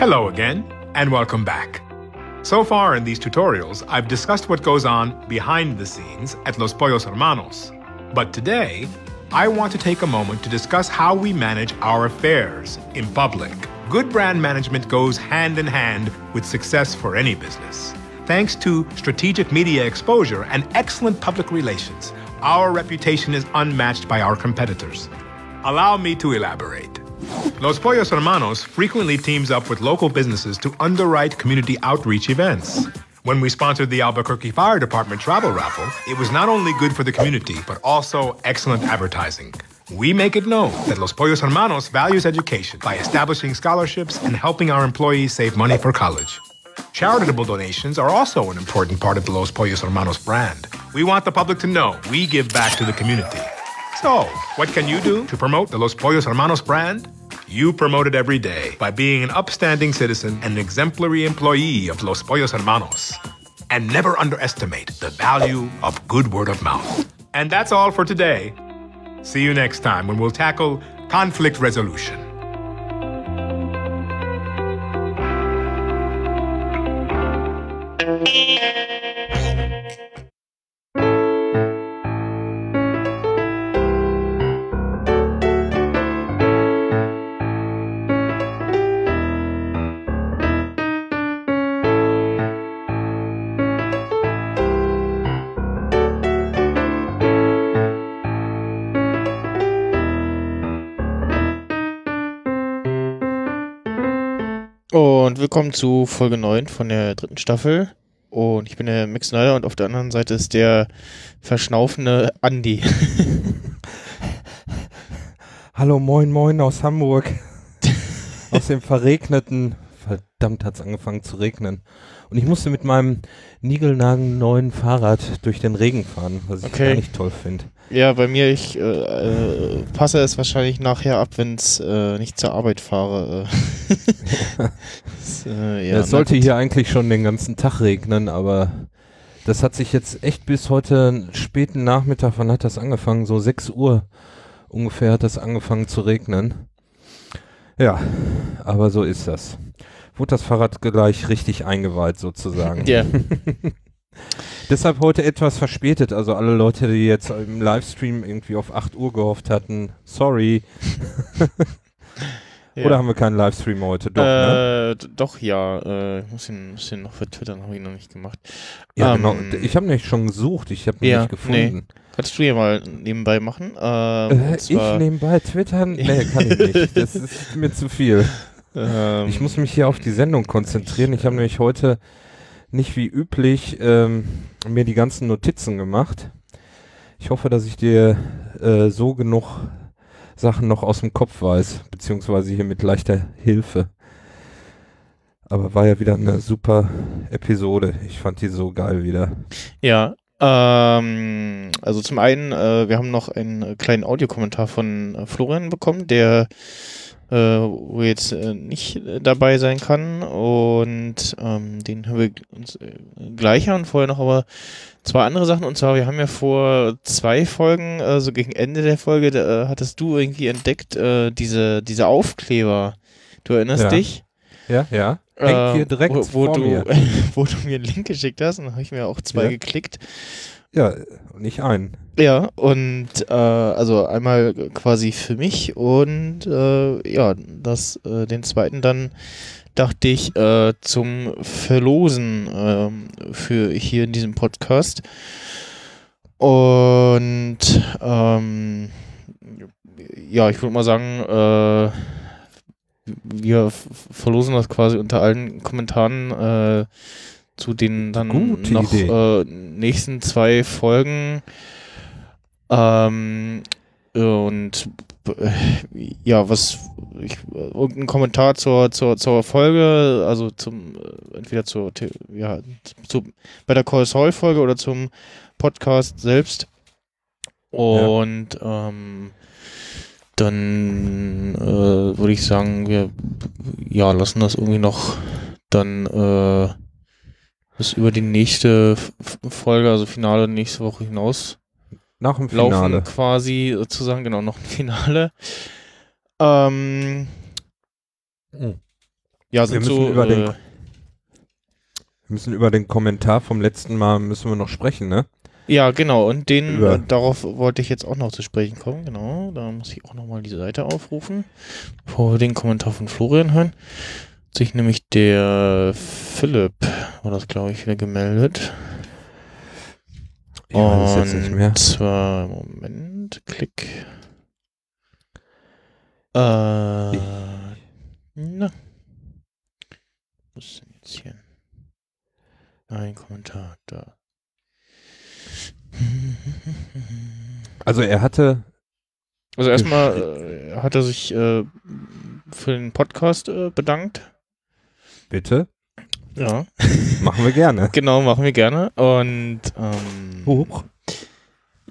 Hello again, and welcome back. So far in these tutorials, I've discussed what goes on behind the scenes at Los Pollos Hermanos. But today, I want to take a moment to discuss how we manage our affairs in public. Good brand management goes hand in hand with success for any business. Thanks to strategic media exposure and excellent public relations, our reputation is unmatched by our competitors. Allow me to elaborate. Los Pollos Hermanos frequently teams up with local businesses to underwrite community outreach events. When we sponsored the Albuquerque Fire Department travel raffle, it was not only good for the community, but also excellent advertising. We make it known that Los Pollos Hermanos values education by establishing scholarships and helping our employees save money for college. Charitable donations are also an important part of the Los Pollos Hermanos brand. We want the public to know we give back to the community. So, what can you do to promote the Los Pollos Hermanos brand? You promote it every day by being an upstanding citizen and an exemplary employee of Los Pollos Hermanos. And never underestimate the value of good word of mouth. And that's all for today. See you next time when we'll tackle conflict resolution. Und willkommen zu Folge 9 von der dritten Staffel. Und ich bin der Max Snyder und auf der anderen Seite ist der verschnaufende Andi. Hallo, moin, moin aus Hamburg. aus dem verregneten, verdammt hat es angefangen zu regnen. Und ich musste mit meinem niegelnagelneuen Fahrrad durch den Regen fahren, was ich Okay. gar nicht toll finde. Ja, bei mir, ich äh, äh, passe es wahrscheinlich nachher ab, wenn es äh, nicht zur Arbeit fahre. Das, äh, ja, na sollte hier eigentlich schon den ganzen Tag regnen, aber das hat sich jetzt echt bis heute späten Nachmittag, wann hat das angefangen? So 6 Uhr ungefähr hat das angefangen zu regnen. Ja, aber so ist das. Wurde das Fahrrad gleich richtig eingeweiht sozusagen. Ja, Deshalb heute etwas verspätet. Also alle Leute, die jetzt im Livestream irgendwie auf 8 Uhr gehofft hatten, sorry. ja. Oder haben wir keinen Livestream heute? Doch, ne? äh, d- Doch, ja. Äh, ich muss ihn, muss ihn noch für Twitter, habe ich noch nicht gemacht. Ja, ähm, genau. Ich habe nämlich schon gesucht, ich habe ihn ja, nicht gefunden. Kannst du ja mal nebenbei machen? Ähm, Äh, ich nebenbei twittern? Nee, kann ich nicht. Das ist mir zu viel. ähm, Ich muss mich hier auf die Sendung konzentrieren. Ich habe nämlich heute nicht wie üblich ähm, mir die ganzen Notizen gemacht. Ich hoffe, dass ich dir äh, so genug Sachen noch aus dem Kopf weiß, beziehungsweise hier mit leichter Hilfe. Aber war ja wieder eine super Episode. Ich fand die so geil wieder. Ja, ähm, also zum einen, äh, wir haben noch einen kleinen Audiokommentar von äh, Florian bekommen, der äh, wo jetzt äh, nicht äh, dabei sein kann und ähm, den haben wir uns äh, gleich und vorher noch aber zwei andere Sachen und zwar wir haben ja vor zwei Folgen, äh, so gegen Ende der Folge, da, äh, hattest du irgendwie entdeckt äh, diese diese Aufkleber. Du erinnerst Ja. dich? Ja, ja. Hängt hier direkt wo, wo vor du, mir. wo du mir einen Link geschickt hast, und dann habe ich mir auch zwei Ja. geklickt. Ja, nicht ein. Ja, und äh, also einmal quasi für mich und äh, ja, das, äh, den zweiten dann dachte ich äh, zum Verlosen ähm, für hier in diesem Podcast. Und ähm, ja, ich würde mal sagen, äh, wir verlosen das quasi unter allen Kommentaren äh, zu den dann Gute noch äh, nächsten zwei Folgen. Ähm, und äh, ja, was ich, irgendein Kommentar zur, zur, zur Folge, also zum äh, entweder zur ja, zu bei der Call Saul Folge oder zum Podcast selbst. Und ähm, dann äh, würde ich sagen, wir ja, lassen das irgendwie noch dann äh, bis über die nächste Folge, also Finale nächste Woche hinaus Nach dem laufen Finale. quasi sozusagen, genau, noch ein Finale. Ähm, Mhm. Ja, Wir sind müssen so. über den- äh, Wir müssen über den Kommentar vom letzten Mal müssen wir noch sprechen, ne? ja, genau. Und den, Über- äh, darauf wollte ich jetzt auch noch zu sprechen kommen. Genau. Da muss ich auch nochmal die Seite aufrufen, bevor wir den Kommentar von Florian hören. Sich nämlich der Philipp, war das glaube ich, wieder gemeldet. Ich weiß es jetzt nicht mehr. Und zwar, Moment, Klick. Äh, na. Was ist denn jetzt hier? Ein Kommentar, da. Also er hatte, Also erstmal äh, hat er sich äh, für den Podcast äh, bedankt. Bitte, Ja. machen wir gerne. Genau, machen wir gerne. Und ähm, Huch.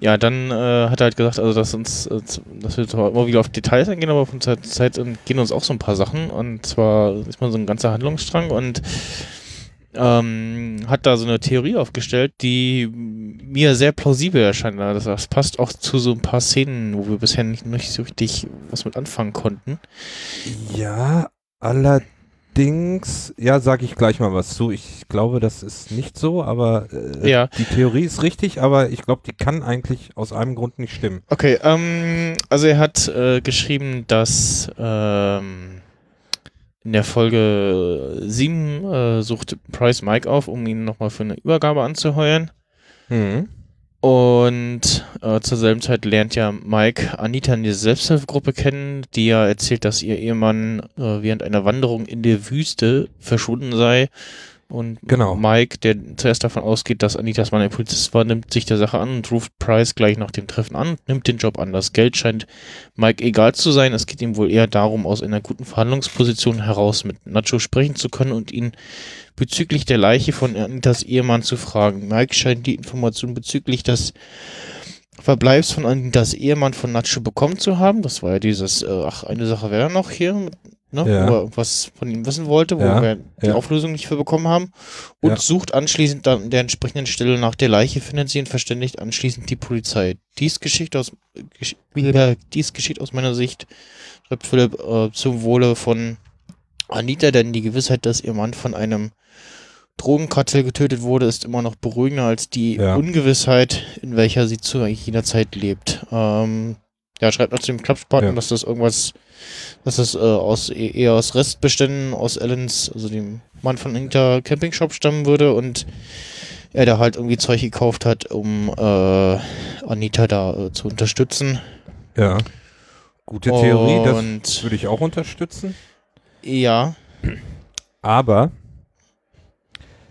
Ja, dann äh, hat er halt gesagt, also dass uns, äh, dass wir zwar immer wieder auf Details eingehen, aber von Zeit zu Zeit gehen uns auch so ein paar Sachen und zwar ist man so ein ganzer Handlungsstrang und ähm, hat da so eine Theorie aufgestellt, die mir sehr plausibel erscheint. Also Das, das passt auch zu so ein paar Szenen, wo wir bisher nicht, nicht so richtig was mit anfangen konnten. Ja, allerdings, ja, sage ich gleich mal was zu. Ich glaube, das ist nicht so, aber äh, Ja. die Theorie ist richtig, aber ich glaube, die kann eigentlich aus einem Grund nicht stimmen. Okay, ähm, also er hat äh, geschrieben, dass ähm, in der Folge 7 äh, sucht Price Mike auf, um ihn nochmal für eine Übergabe anzuheuern. Hm. Und äh, zur selben Zeit lernt ja Mike Anita in dieser Selbsthilfegruppe kennen, die ja erzählt, dass ihr Ehemann äh, während einer Wanderung in der Wüste verschwunden sei. Und Genau. Mike, der zuerst davon ausgeht, dass Anitas Mann ein Polizist war, nimmt sich der Sache an und ruft Price gleich nach dem Treffen an, nimmt den Job an. Das Geld scheint Mike egal zu sein. Es geht ihm wohl eher darum, aus einer guten Verhandlungsposition heraus mit Nacho sprechen zu können und ihn bezüglich der Leiche von Anitas Ehemann zu fragen. Mike scheint die Information bezüglich des Verbleibs von Anitas Ehemann von Nacho bekommen zu haben. Das war ja dieses, äh, ach, eine Sache wäre noch hier, ne? Ja. wo er irgendwas von ihm wissen wollte, wo Ja, wir die ja. Auflösung nicht für bekommen haben. Und Ja. sucht anschließend dann an der entsprechenden Stelle nach der Leiche, findet sie und verständigt anschließend die Polizei. Dies geschieht aus, gesch äh, dies geschieht aus meiner Sicht, schreibt Philipp, äh, zum Wohle von Anita, denn die Gewissheit, dass ihr Mann von einem Drogenkartell getötet wurde, ist immer noch beruhigender als die Ja. Ungewissheit, in welcher sie zu jeder Zeit lebt. Ähm, ja, schreibt noch zu dem Klappspaten, Ja. dass das irgendwas, dass das äh, aus e- eher aus Restbeständen aus Ellens, also dem Mann von Inter Campingshop stammen würde und er da halt irgendwie Zeug gekauft hat, um äh, Anita da äh, zu unterstützen. Ja. Gute Theorie, das Und würde ich auch unterstützen. ja, Aber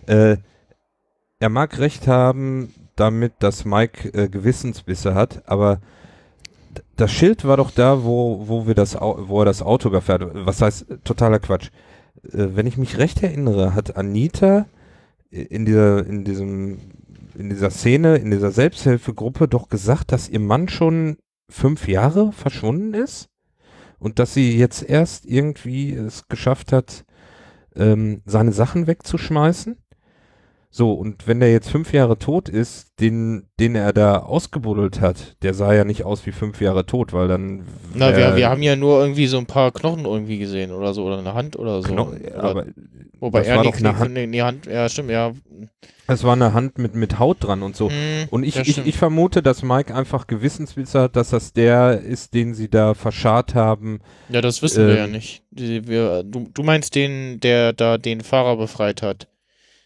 äh, er mag recht haben damit, dass Mike äh, Gewissensbisse hat, aber das Schild war doch da, wo, wo wir das wo er das Auto überfährt. Was heißt totaler Quatsch? Äh, wenn ich mich recht erinnere, hat Anita in dieser, in diesem, in dieser Szene, in dieser Selbsthilfegruppe doch gesagt, dass ihr Mann schon fünf Jahre verschwunden ist und dass sie jetzt erst irgendwie es geschafft hat, ähm, seine Sachen wegzuschmeißen. So, und wenn der jetzt fünf Jahre tot ist, den, den er da ausgebuddelt hat, der sah ja nicht aus wie fünf Jahre tot, weil dann. na, wir, wir haben ja nur irgendwie so ein paar Knochen irgendwie gesehen oder so, oder eine Hand oder so. Kno- oder, aber wobei das er war die, doch eine Hand- nee, die Hand, ja, stimmt, ja. es war eine Hand mit, mit Haut dran und so. Hm, Und ich, ich, ich vermute, dass Mike einfach Gewissenswitze hat, dass das der ist, den sie da verscharrt haben. Ja, das wissen wir ja Ähm, nicht. Wir, du, du meinst den, der da den Fahrer befreit hat.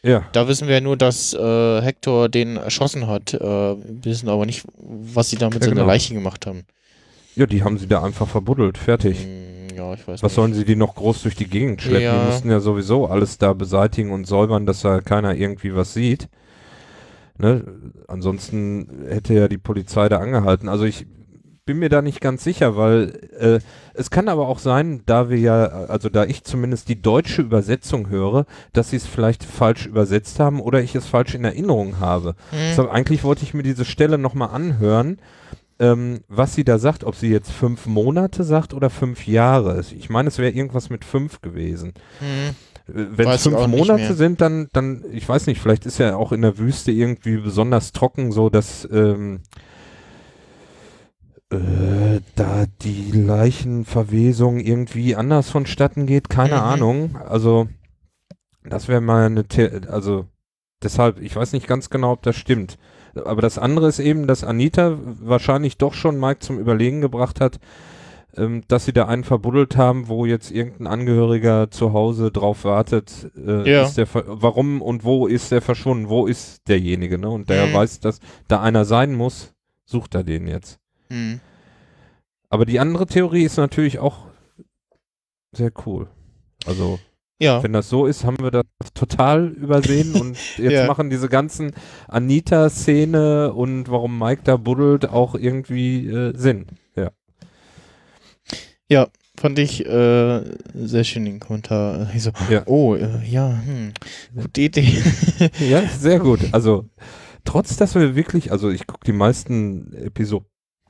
Ja. Da wissen wir ja nur, dass äh, Hector den erschossen hat. Äh, wir wissen aber nicht, was sie da mit Ja, seiner genau. Leiche gemacht haben. Ja, die haben sie da einfach verbuddelt. Fertig. Hm, ja, ich weiß Was nicht. sollen sie die noch groß durch die Gegend schleppen? Ja. Die mussten ja sowieso alles da beseitigen und säubern, dass da keiner irgendwie was sieht. Ne? Ansonsten hätte ja die Polizei da angehalten. Also ich bin mir da nicht ganz sicher, weil äh, es kann aber auch sein, da wir ja, also da ich zumindest die deutsche Übersetzung höre, dass sie es vielleicht falsch übersetzt haben oder ich es falsch in Erinnerung habe. Hm, Deshalb, eigentlich wollte ich mir diese Stelle nochmal anhören, ähm, was sie da sagt, ob sie jetzt fünf Monate sagt oder fünf Jahre. Ich meine, es wäre irgendwas mit fünf gewesen. hm. Wenn es fünf Monate sind, dann, dann, ich weiß nicht, vielleicht ist ja auch in der Wüste irgendwie besonders trocken, so dass, ähm, Äh, da die Leichenverwesung irgendwie anders vonstatten geht, keine Mhm. Ahnung. Also, das wäre mal eine, The also deshalb, ich weiß nicht ganz genau, ob das stimmt. Aber das andere ist eben, dass Anita wahrscheinlich doch schon Mike zum Überlegen gebracht hat, ähm, dass sie da einen verbuddelt haben, wo jetzt irgendein Angehöriger zu Hause drauf wartet. Äh, Ja. ist der ver- warum und wo ist der verschwunden? Wo ist derjenige? Ne? Und der Mhm. weiß, dass da einer sein muss, sucht er den jetzt. Hm. Aber die andere Theorie ist natürlich auch sehr cool. Also, Ja. wenn das so ist, haben wir das total übersehen und jetzt Ja. machen diese ganzen Anita-Szene und warum Mike da buddelt auch irgendwie äh, Sinn. Ja. Fand ich äh, sehr schön den Kommentar. Ich so, Ja. oh, äh, ja, hm, gute Idee. Ja, sehr gut. Also, trotz dass wir wirklich, also ich gucke die meisten Episoden,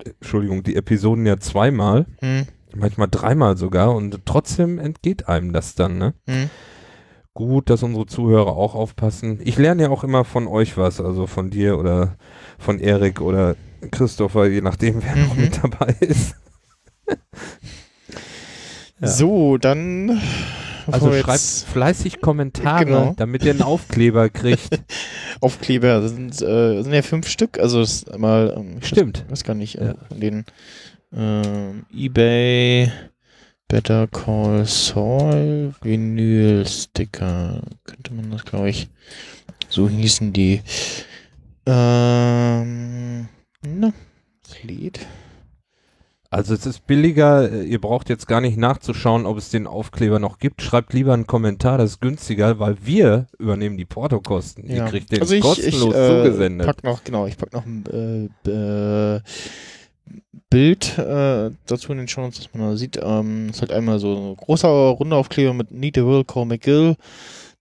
Entschuldigung, die Episoden ja zweimal, hm, manchmal dreimal sogar und trotzdem entgeht einem das dann, ne? hm. Gut, dass unsere Zuhörer auch aufpassen. Ich lerne ja auch immer von euch was, also von dir oder von Erik oder Christopher, je nachdem, wer noch Mhm. mit dabei ist. Ja. So, dann. Also schreibt jetzt fleißig Kommentare, Genau. damit ihr einen Aufkleber kriegt. Aufkleber, das sind, äh, sind ja fünf Stück, also das ist einmal, ähm, ich Stimmt. Weiß, weiß gar nicht, Ja. äh, von den ähm, eBay, Better Call Saul, Vinyl-Sticker, könnte man das, glaube ich, so hießen die. Ähm, na, das Lied. Also es ist billiger, äh, ihr braucht jetzt gar nicht nachzuschauen, ob es den Aufkleber noch gibt. Schreibt lieber einen Kommentar, das ist günstiger, weil wir übernehmen die Portokosten. Ihr kriegt den also ich, kostenlos ich, äh, zugesendet. Pack noch, genau, ich pack noch ein äh, äh, Bild äh, dazu in den Show Notes, dass man da sieht. Ähm, ist halt einmal so ein großer runder Aufkleber mit Need a Will, Call McGill.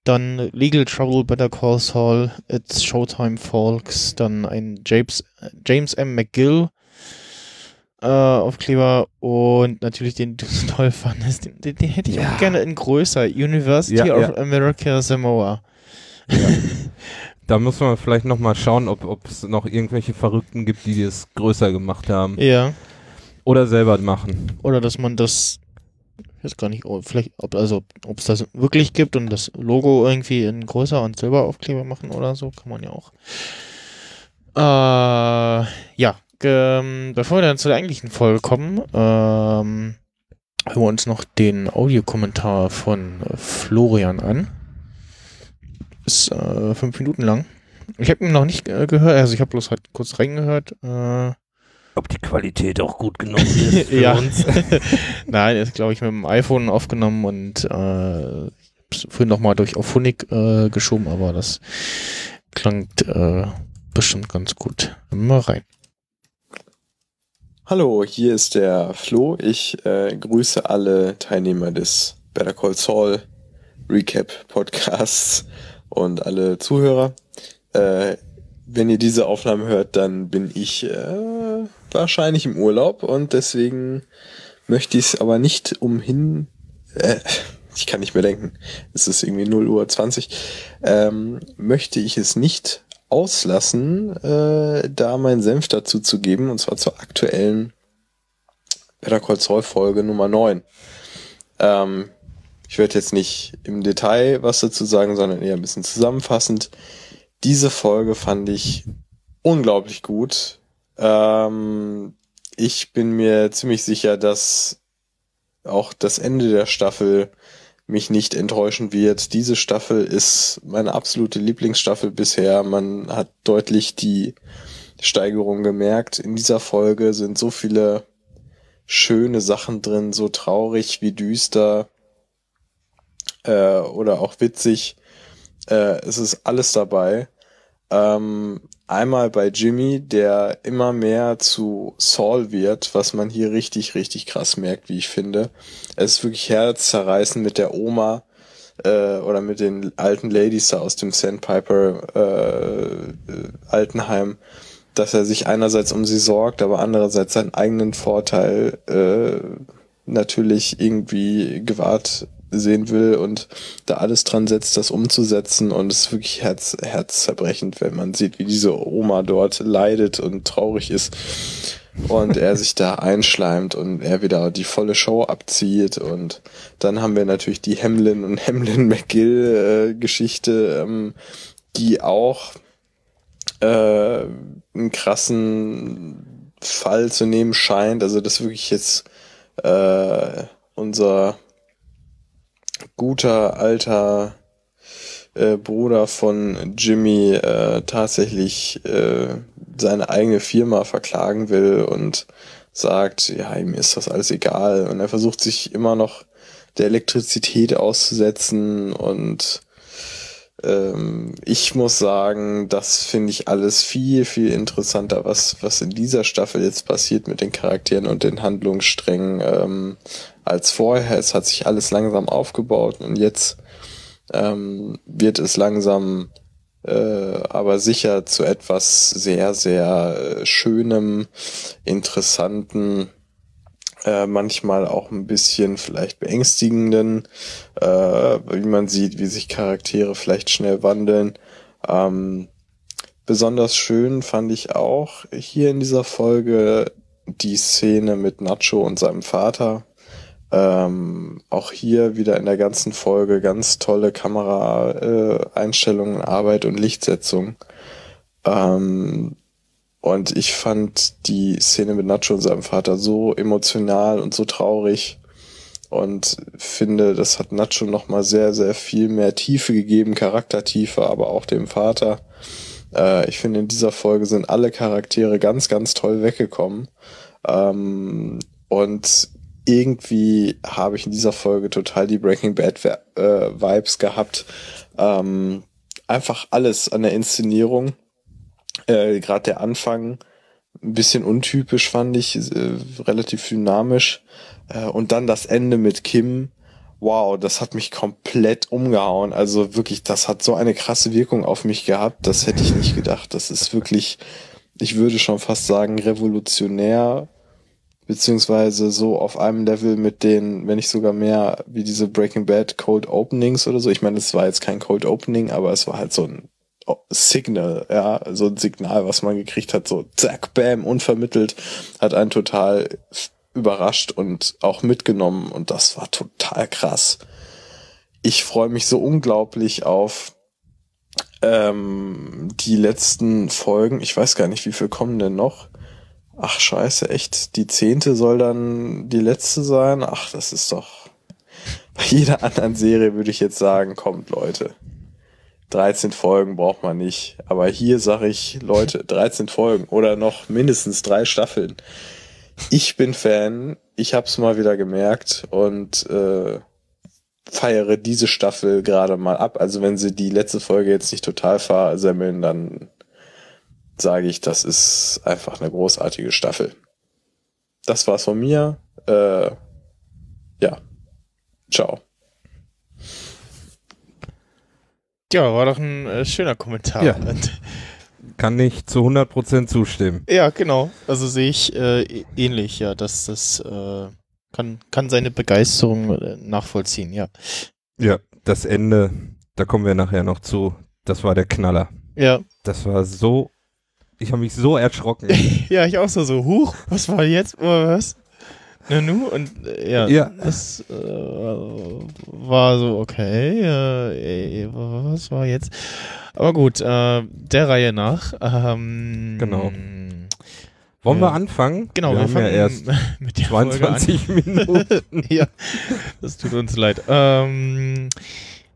Dann Legal Trouble, Better Call Saul, It's Showtime Folks. Dann ein James, James M. McGill äh, Aufkleber und natürlich den du so toll fandest. Den, den, den hätte ich Ja. auch gerne in größer. University Ja, of ja. America Samoa. Da muss man vielleicht nochmal schauen, ob es noch irgendwelche Verrückten gibt, die das größer gemacht haben. Ja. Oder selber machen. Oder dass man das, ich weiß gar nicht, vielleicht, ob, also, ob es das wirklich gibt und das Logo irgendwie in größer und silber Aufkleber machen oder so, kann man ja auch. Äh, ja, ähm, bevor wir dann zu der eigentlichen Folge kommen, ähm, hören wir uns noch den Audiokommentar von äh, Florian an. Ist äh, fünf Minuten lang. Ich habe ihn noch nicht äh, gehört, also ich habe bloß halt kurz reingehört. Äh, Ob die Qualität auch gut genug ist für ja. uns. Nein, ist glaube ich mit dem iPhone aufgenommen und äh, vorhin nochmal durch auf Honig äh, geschoben, aber das klingt äh, bestimmt ganz gut. Mal rein. Hallo, hier ist der Flo. Ich äh, grüße alle Teilnehmer des Better Call Saul Recap Podcasts und alle Zuhörer. Äh, wenn ihr diese Aufnahme hört, dann bin ich äh, wahrscheinlich im Urlaub und deswegen möchte ich es aber nicht umhin. Äh, ich kann nicht mehr denken. Es ist irgendwie 0 Uhr 20. Ähm, möchte ich es nicht auslassen, äh, da meinen Senf dazu zu geben, und zwar zur aktuellen Better Call Saul Folge Nummer 9. Ähm, ich werde jetzt nicht im Detail was dazu sagen, sondern eher ein bisschen zusammenfassend. Diese Folge fand ich unglaublich gut. Ähm, ich bin mir ziemlich sicher, dass auch das Ende der Staffel mich nicht enttäuschen wird. Diese Staffel ist meine absolute Lieblingsstaffel bisher. Man hat deutlich die Steigerung gemerkt. In dieser Folge sind so viele schöne Sachen drin, so traurig wie düster äh, oder auch witzig. Äh, es ist alles dabei. Ähm, einmal bei Jimmy, der immer mehr zu Saul wird, was man hier richtig, richtig krass merkt, wie ich finde. Es ist wirklich herzzerreißend mit der Oma äh, oder mit den alten Ladies da aus dem Sandpiper äh, äh, Altenheim, dass er sich einerseits um sie sorgt, aber andererseits seinen eigenen Vorteil äh, natürlich irgendwie gewahrt sehen will und da alles dran setzt, das umzusetzen und es ist wirklich herz, herzzerbrechend, wenn man sieht, wie diese Oma dort leidet und traurig ist. und er sich da einschleimt und er wieder die volle Show abzieht und dann haben wir natürlich die Hamlin und Hamlin McGill äh, Geschichte, ähm, die auch äh, einen krassen Fall zu nehmen scheint. Also das wirklich jetzt äh, unser guter alter äh, Bruder von Jimmy äh, tatsächlich äh, seine eigene Firma verklagen will und sagt, ja, ihm ist das alles egal. Und er versucht sich immer noch der Elektrizität auszusetzen und ähm, ich muss sagen, das finde ich alles viel, viel interessanter, was, was in dieser Staffel jetzt passiert mit den Charakteren und den Handlungssträngen ähm, als vorher. Es hat sich alles langsam aufgebaut und jetzt ähm, wird es langsam äh, aber sicher zu etwas sehr, sehr äh, schönem, interessanten, äh, manchmal auch ein bisschen vielleicht beängstigenden, äh, wie man sieht, wie sich Charaktere vielleicht schnell wandeln. Ähm, besonders schön fand ich auch hier in dieser Folge die Szene mit Nacho und seinem Vater, ähm, auch hier wieder in der ganzen Folge ganz tolle Kameraeinstellungen, äh, Arbeit und Lichtsetzung. Ähm, und ich fand die Szene mit Nacho und seinem Vater so emotional und so traurig und finde, das hat Nacho nochmal sehr, sehr viel mehr Tiefe gegeben, Charaktertiefe, aber auch dem Vater. Äh, ich finde, in dieser Folge sind alle Charaktere ganz, ganz toll weggekommen. Ähm, und irgendwie habe ich in dieser Folge total die Breaking Bad äh, Vibes gehabt. Ähm, einfach alles an der Inszenierung. Äh, Gerade der Anfang ein bisschen untypisch fand ich, äh, relativ dynamisch. Äh, und dann das Ende mit Kim. Wow, das hat mich komplett umgehauen. Also wirklich, das hat so eine krasse Wirkung auf mich gehabt. Das hätte ich nicht gedacht. Das ist wirklich, ich würde schon fast sagen, revolutionär beziehungsweise so auf einem Level mit den, wenn nicht sogar mehr, wie diese Breaking Bad Cold Openings oder so. Ich meine, es war jetzt kein Cold Opening, aber es war halt so ein Signal, ja, so ein Signal, was man gekriegt hat, so zack, bam, unvermittelt, hat einen total überrascht und auch mitgenommen und das war total krass. Ich freue mich so unglaublich auf ähm, die letzten Folgen. Ich weiß gar nicht, wie viel kommen denn noch. Ach scheiße, echt? Die zehnte soll dann die letzte sein? Ach, das ist doch. Bei jeder anderen Serie würde ich jetzt sagen, kommt Leute. 13 Folgen braucht man nicht. Aber hier sage ich, Leute, 13 Folgen oder noch mindestens drei Staffeln. Ich bin Fan, ich hab's mal wieder gemerkt und äh, feiere diese Staffel gerade mal ab. Also wenn sie die letzte Folge jetzt nicht total versemmeln, dann sage ich, das ist einfach eine großartige Staffel. Das war's von mir. Äh, ja. Ciao. Ja, war doch ein äh, schöner Kommentar. Ja. Kann ich zu 100% zustimmen. Ja, genau. Also sehe ich äh, ähnlich, ja, dass das äh, kann, kann seine Begeisterung äh, nachvollziehen, ja. Ja, das Ende, da kommen wir nachher noch zu. Das war der Knaller. Ja. Das war so ich habe mich so erschrocken. ja, ich auch so, so, huch, was war jetzt? Was? Nanu? Und äh, ja, ja, das äh, war so, okay, äh, was war jetzt? Aber gut, äh, der Reihe nach. Ähm, genau. Wollen wir anfangen? Genau, wir, wir fangen ja erst mit der 22 Minuten. ja, das tut uns leid. Ähm,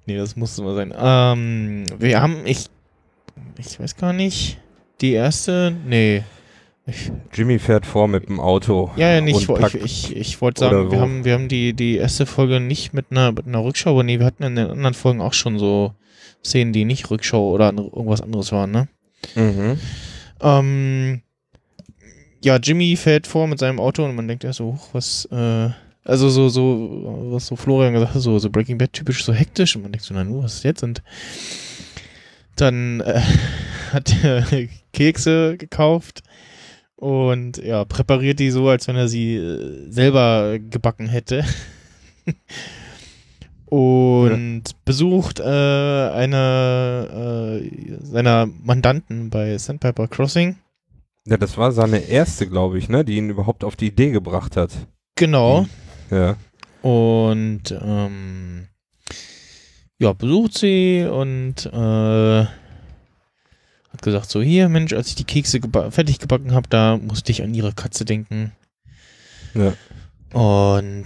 nee, das musste mal sein. Ähm, wir haben, ich, ich weiß gar nicht. Die erste? Nee. Ich, Jimmy fährt vor mit dem Auto. Ja, ja, nicht. Ich, ich, ich wollte sagen, wir haben, wir haben die, die erste Folge nicht mit einer, mit einer Rückschau, aber nee, wir hatten in den anderen Folgen auch schon so Szenen, die nicht Rückschau oder irgendwas anderes waren, ne? Mhm. Ähm, ja, Jimmy fährt vor mit seinem Auto und man denkt ja so, was, äh, also so, so, was so Florian gesagt hat, so, so Breaking Bad typisch so hektisch und man denkt so, na nu, was ist jetzt? Und dann äh, hat Kekse gekauft und ja, präpariert die so, als wenn er sie äh, selber gebacken hätte. und ja. besucht äh, eine äh, seiner Mandanten bei Sandpiper Crossing Ja, das war seine erste, glaube ich, ne, die ihn überhaupt auf die Idee gebracht hat. Genau. Ja. Und ähm, ja, besucht sie und äh, hat gesagt, so hier, Mensch, als ich die Kekse geba fertig gebacken habe, da musste ich an ihre Katze denken. Ja. Und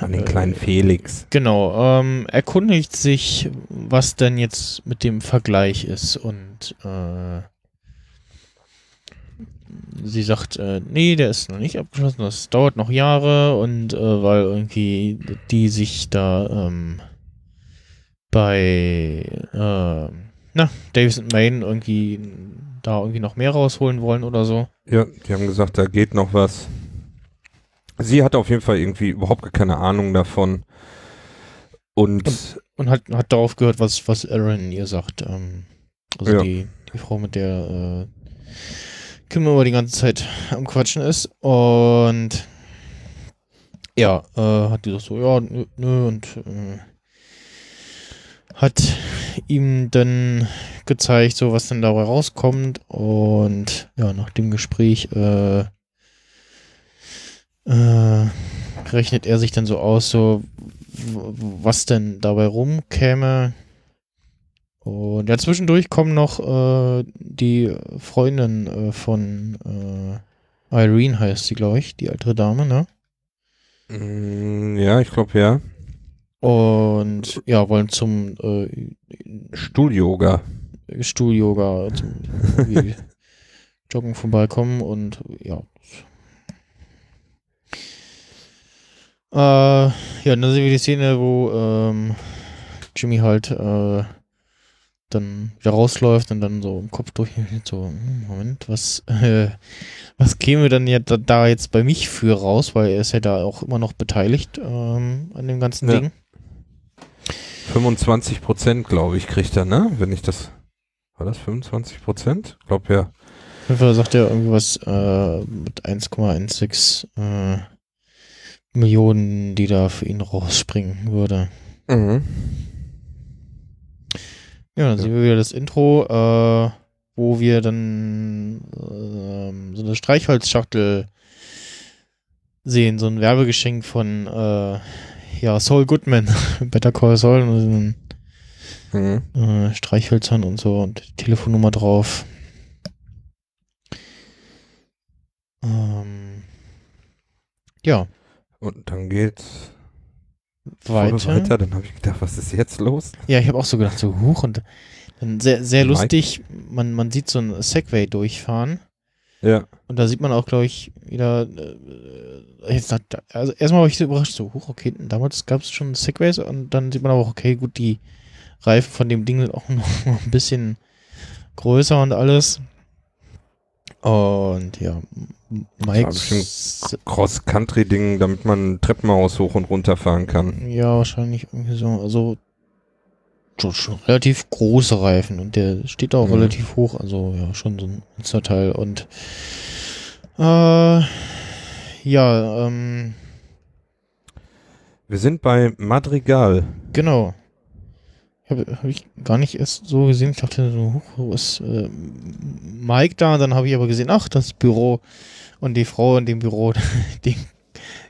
An den Äh, kleinen Felix. genau, ähm, erkundigt sich, was denn jetzt mit dem Vergleich ist und äh, sie sagt, äh, nee, der ist noch nicht abgeschlossen, das dauert noch Jahre und äh, weil irgendwie die sich da ähm, bei äh, na, Davis und Main irgendwie da irgendwie noch mehr rausholen wollen oder so. Ja, die haben gesagt, da geht noch was. Sie hat auf jeden Fall irgendwie überhaupt keine Ahnung davon. Und, Und hat, hat darauf gehört, was, was Aaron ihr sagt. Ähm, also Ja. die, die Frau, mit der äh, Kim immer die ganze Zeit am Quatschen ist. Und ja, äh, hat die gesagt so, ja, nö, nö und äh, hat ihm dann gezeigt, so was denn dabei rauskommt. Und ja, nach dem Gespräch äh, äh, rechnet er sich dann so aus, so was denn dabei rumkäme. Und ja, zwischendurch kommen noch äh, die Freundin äh, von äh, Irene, heißt sie, glaube ich, die ältere Dame, ne? mm, ja, ich glaube ja. Und ja, wollen zum äh, Stuhl-Yoga. Stuhl-Yoga, zum Joggen vorbeikommen und ja. Äh, ja, dann sehen wir die Szene, wo ähm, Jimmy halt äh, dann wieder rausläuft und dann so im Kopf durch so, hm, Moment, was, äh, was käme dann ja da, da jetzt bei mich für raus, weil er ist ja da auch immer noch beteiligt ähm, an dem ganzen Ja. Ding. 25 Prozent, glaube ich, kriegt er, ne? Wenn ich das. War das 25 Prozent? Glaub ja. Auf jeden Fall sagt er irgendwie was äh, mit 1,16 äh, Millionen, die da für ihn rausspringen würde. Mhm. Ja, dann Ja. sehen wir wieder das Intro, äh, wo wir dann ähm, so eine Streichholzschachtel sehen, so ein Werbegeschenk von äh, ja, Saul Goodman, Better Call Saul, und Mhm. äh, Streichhölzern und so und Telefonnummer drauf. Ähm, ja, Und dann geht's weiter. weiter. Dann habe ich gedacht, was ist jetzt los? Ja, ich habe auch so gedacht, so huch und dann sehr, sehr lustig, man, man sieht so ein Segway durchfahren Ja. und da sieht man auch, glaube ich, wieder, äh, jetzt also erstmal war ich so überrascht, so huch, okay, damals gab es schon Segways und dann sieht man auch, okay, gut, die Reifen von dem Ding sind auch noch ein bisschen größer und alles. Und ja, Mike. Cross-Country-Ding, damit man Treppenhaus hoch und runter fahren kann. Ja, wahrscheinlich irgendwie so. Also schon, schon relativ große Reifen und der steht auch Mhm. relativ hoch. Also ja, schon so ein Monsterteil. Und äh, ja, ähm, Wir sind bei Madrigal. genau. Habe hab ich gar nicht erst so gesehen. Ich dachte so, wo ist äh, Mike da? Und dann habe ich aber gesehen, ach, das Büro und die Frau in dem Büro, die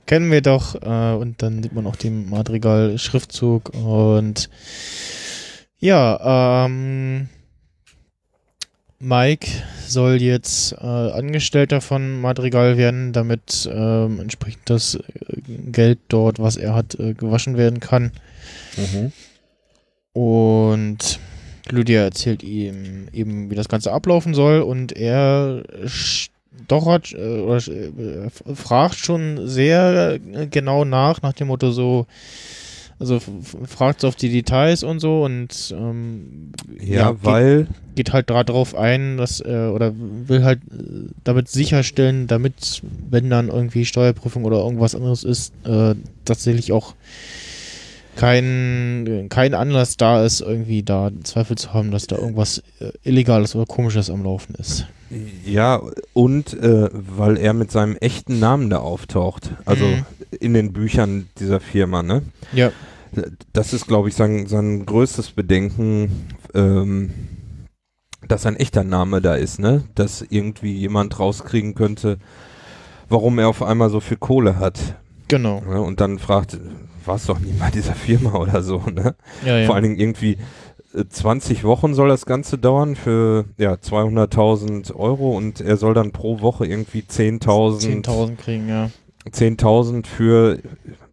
kennen wir doch. Äh, und dann sieht man auch den Madrigal-Schriftzug und ja, ähm, Mike soll jetzt äh, Angestellter von Madrigal werden, damit ähm, entsprechend das äh, Geld dort, was er hat, äh, gewaschen werden kann. Und Lydia erzählt ihm eben, wie das Ganze ablaufen soll und er stochert äh, oder äh, fragt schon sehr äh, genau nach, nach dem Motto so, also fragt auf die Details und so und ähm, Ja, geht- weil geht halt darauf ein, dass äh, oder will halt äh, damit sicherstellen, damit, wenn dann irgendwie Steuerprüfung oder irgendwas anderes ist, äh, tatsächlich auch kein, kein Anlass da ist, irgendwie da Zweifel zu haben, dass da irgendwas äh, Illegales oder Komisches am Laufen ist. Ja, und äh, weil er mit seinem echten Namen da auftaucht. Also Mhm. in den Büchern dieser Firma, ne? Ja. Das ist, glaube ich, sein, sein größtes Bedenken, ähm, dass ein echter Name da ist, ne? Dass irgendwie jemand rauskriegen könnte, warum er auf einmal so viel Kohle hat. Genau. Ne? Und dann fragt, war es doch nie bei dieser Firma oder so, ne? Ja, ja. Vor allen Dingen irgendwie äh, 20 Wochen soll das Ganze dauern für ja 200.000 Euro und er soll dann pro Woche irgendwie 10.000 10.000 kriegen, ja. 10.000 für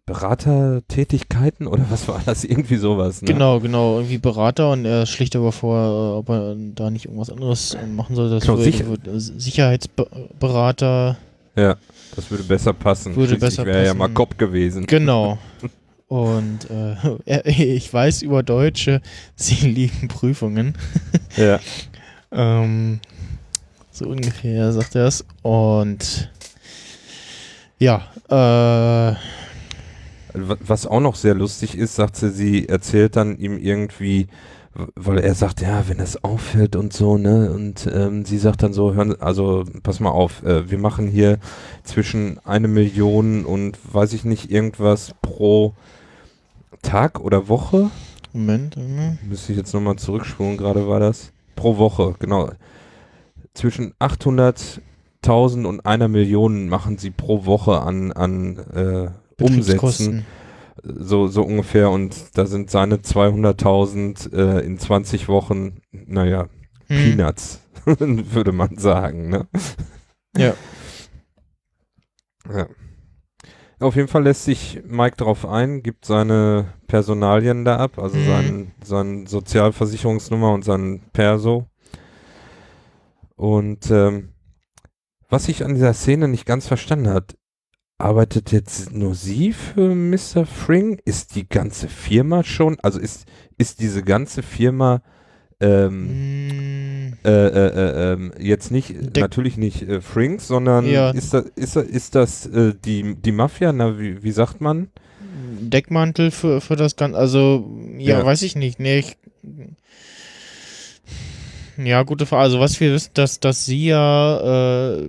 Beratertätigkeiten oder was war das? Irgendwie sowas. Ne? Genau, genau. Irgendwie Berater und er schlicht aber vor, äh, ob er da nicht irgendwas anderes äh, machen soll. Das Genau, sicher- würde- Sicherheitsberater. Ja, das würde besser passen. Würde Schließlich besser wäre ja mal. Cop gewesen. Genau. Und äh, ich weiß über Deutsche, sie liegen Prüfungen. Ja. Ähm, so ungefähr sagt er es. Und ja, äh, Was auch noch sehr lustig ist, sagt sie, sie erzählt dann ihm irgendwie, weil er sagt, ja, wenn es auffällt und so, ne, und ähm, sie sagt dann so, hören, also pass mal auf, äh, wir machen hier zwischen eine Million und weiß ich nicht, irgendwas pro Tag oder Woche. Moment. hm. Müsste ich jetzt nochmal zurückspulen, gerade war das. Pro Woche, genau. Zwischen 800.000 und einer Million machen sie pro Woche an, an äh, Betriebskosten. So, so ungefähr. Und da sind seine 200.000 äh, in 20 Wochen, naja, Hm. Peanuts, würde man sagen. Ne? Ja. Ja. Auf jeden Fall lässt sich Mike darauf ein, gibt seine Personalien da ab, also Mhm. sein, sein Sozialversicherungsnummer und sein Perso. Und ähm, was ich an dieser Szene nicht ganz verstanden hat, arbeitet jetzt nur sie für Mr. Fring? Ist die ganze Firma schon, also ist, ist diese ganze Firma ähm, Hm, äh, äh, äh, ähm, jetzt nicht, Deck- natürlich nicht äh, Frings, sondern Ja. ist das, ist, ist das äh, die, die Mafia? Na, wie, wie sagt man? Deckmantel für, für das Ganze. Also, ja, Ja. weiß ich nicht. Nee, ich, ja, gute Frage. Also, was wir wissen, dass, dass sie ja, äh,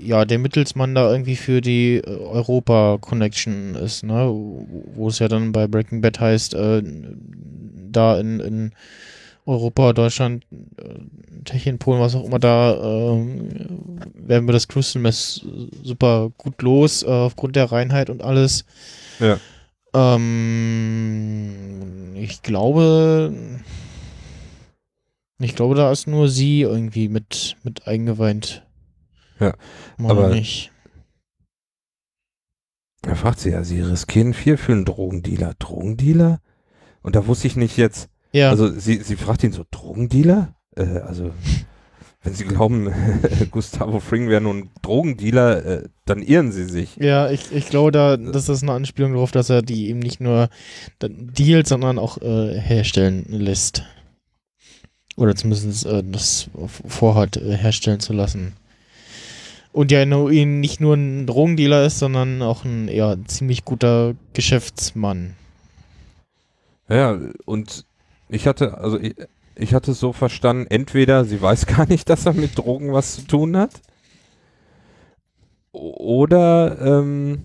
ja, der Mittelsmann da irgendwie für die äh, Europa-Connection ist, ne? Wo es ja dann bei Breaking Bad heißt, äh, da in, in Europa, Deutschland, äh, Tschechien, Polen, was auch immer, da ähm, werden wir das Crystal Mess super gut los, äh, aufgrund der Reinheit und alles. Ja. Ähm, ich glaube, ich glaube, da ist nur sie irgendwie mit, mit eingeweint. Ja, Mal aber- nicht. Da fragt sie ja, sie riskieren viel für einen Drogendealer. Drogendealer? Und da wusste ich nicht jetzt, Ja, also sie, sie fragt ihn so, Drogendealer? Äh, also, wenn sie glauben, Gustavo Fring wäre nur ein Drogendealer, äh, dann irren sie sich. ja, ich, ich glaube, da, das ist eine Anspielung darauf, dass er die eben nicht nur dealt, sondern auch äh, herstellen lässt. Oder zumindest äh, das vorhat, äh, herstellen zu lassen. Und ja, ihn nicht nur ein Drogendealer ist, sondern auch ein ja, ziemlich guter Geschäftsmann. Ja, und ich hatte, also ich, ich hatte es so verstanden, entweder sie weiß gar nicht, dass er mit Drogen was zu tun hat, oder, ähm,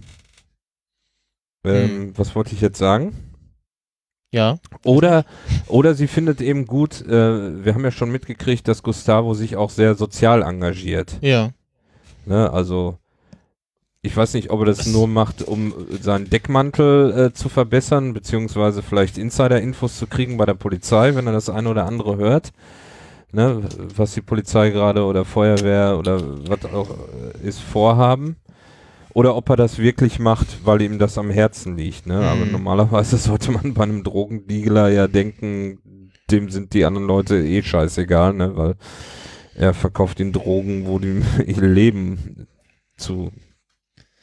ähm, was wollte ich jetzt sagen? Ja. Oder, oder sie findet eben gut, äh, wir haben ja schon mitgekriegt, dass Gustavo sich auch sehr sozial engagiert. Ja. Ne? Also, ich weiß nicht, ob er das Das- nur macht, um seinen Deckmantel äh, zu verbessern, beziehungsweise vielleicht Insider-Infos zu kriegen bei der Polizei, wenn er das eine oder andere hört. Ne? Was die Polizei gerade oder Feuerwehr oder was auch äh, ist vorhaben. Oder ob er das wirklich macht, weil ihm das am Herzen liegt. Ne? Aber Mhm. normalerweise sollte man bei einem Drogendealer ja denken, dem sind die anderen Leute eh scheißegal, ne? weil er verkauft den Drogen, wo die ihr Leben zu,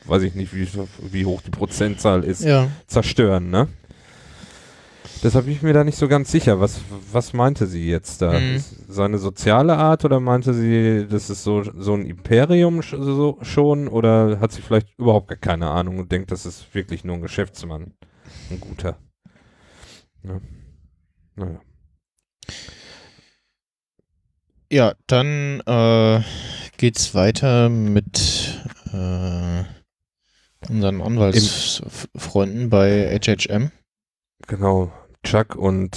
weiß ich nicht, wie, wie hoch die Prozentzahl ist, Ja. zerstören, ne? Deshalb bin ich mir da nicht so ganz sicher. Was, was meinte sie jetzt da? Mhm. Seine soziale Art oder meinte sie, das ist so, so ein Imperium sch so, schon? Oder hat sie vielleicht überhaupt gar keine Ahnung und denkt, das ist wirklich nur ein Geschäftsmann? Ein guter. Ja. Naja. Ja, dann äh, geht's weiter mit äh, unseren Anwaltsfreunden bei HHM. Genau. Chuck und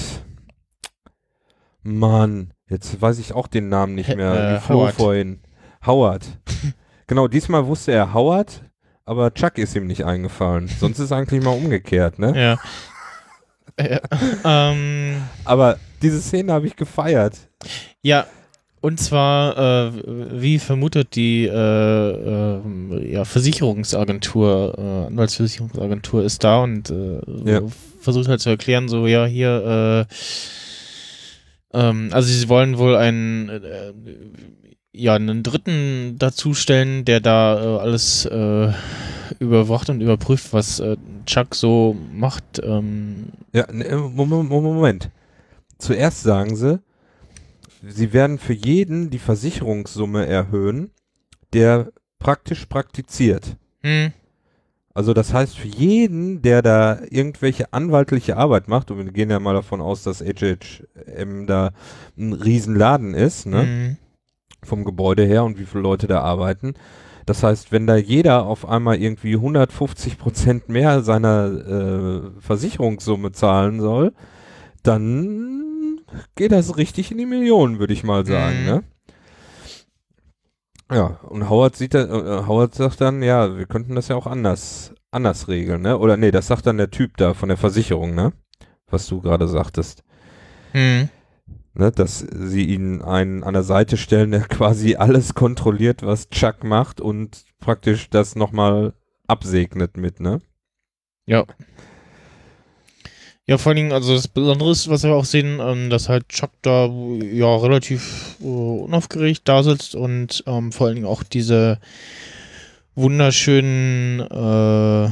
Mann. Jetzt weiß ich auch den Namen nicht mehr. äh, Howard. vorhin. Howard. genau, diesmal wusste er Howard, aber Chuck ist ihm nicht eingefallen. Sonst ist eigentlich mal umgekehrt, ne? Ja. ja. Ähm, Aber diese Szene habe ich gefeiert. ja, und zwar, äh, wie vermutet die äh, ähm, ja, Versicherungsagentur, äh, Anwaltsversicherungsagentur ist da und äh, Ja. Versucht halt zu erklären, so, ja, hier, äh, ähm, also sie wollen wohl einen, äh, ja, einen Dritten dazustellen, der da äh, alles äh, überwacht und überprüft, was äh, Chuck so macht. Ähm, Ja, ne, äh, Moment, Moment. Zuerst sagen sie, sie werden für jeden die Versicherungssumme erhöhen, der praktisch praktiziert. hm, Also das heißt, für jeden, der da irgendwelche anwaltliche Arbeit macht, und wir gehen ja mal davon aus, dass HHM da ein Riesenladen ist, ne, hm, vom Gebäude her und wie viele Leute da arbeiten. Das heißt, wenn da jeder auf einmal irgendwie 150 Prozent mehr seiner äh, Versicherungssumme zahlen soll, dann geht das richtig in die Millionen, würde ich mal sagen, Mhm. ne? Ja, und Howard sieht da, äh, Howard sagt dann, ja, wir könnten das ja auch anders, anders regeln, ne? Oder nee, das sagt dann der Typ da von der Versicherung, ne? Was du gerade sagtest. hm. Ne, dass sie ihn einen an der Seite stellen, der quasi alles kontrolliert, was Chuck macht und praktisch das nochmal absegnet mit, ne? Ja. Ja, vor allen Dingen, also das Besondere ist, was wir auch sehen, ähm, dass halt Chuck da ja relativ äh, unaufgeregt da sitzt und ähm, vor allen Dingen auch diese wunderschönen äh,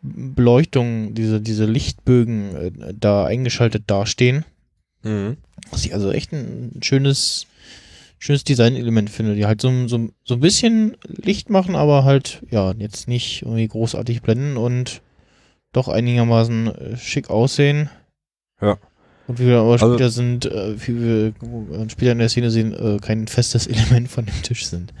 Beleuchtungen, diese, diese Lichtbögen äh, da eingeschaltet dastehen. Mhm. Was ich also echt ein schönes, schönes Designelement finde, die halt so, so, so ein bisschen Licht machen, aber halt, ja, jetzt nicht irgendwie großartig blenden und doch einigermaßen äh, schick aussehen. Ja. Und wie wir aber Also- später sind, äh, wie wir äh, später in der Szene sehen, äh, kein festes Element von dem Tisch sind.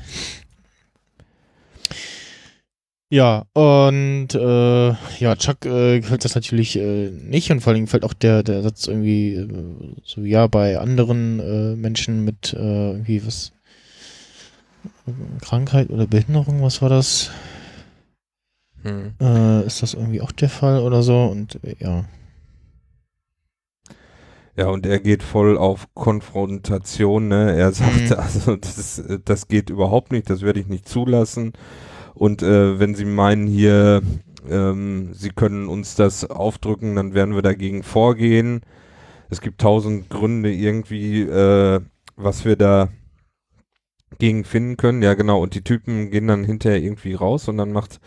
Ja, und äh, ja, Chuck äh, gefällt das natürlich äh, nicht und vor allem gefällt auch der, der Satz irgendwie, äh, so ja, bei anderen äh, Menschen mit äh, irgendwie was Krankheit oder Behinderung, was war das? Mhm. Äh, ist das irgendwie auch der Fall oder so? Und äh, ja. Ja, und er geht voll auf Konfrontation, ne? Er sagt, Mhm. also das, das geht überhaupt nicht, das werde ich nicht zulassen. Und äh, wenn Sie meinen hier, ähm, Sie können uns das aufdrücken, dann werden wir dagegen vorgehen. Es gibt tausend Gründe irgendwie, äh, was wir da gegen finden können. Ja, genau. Und die Typen gehen dann hinterher irgendwie raus und dann macht,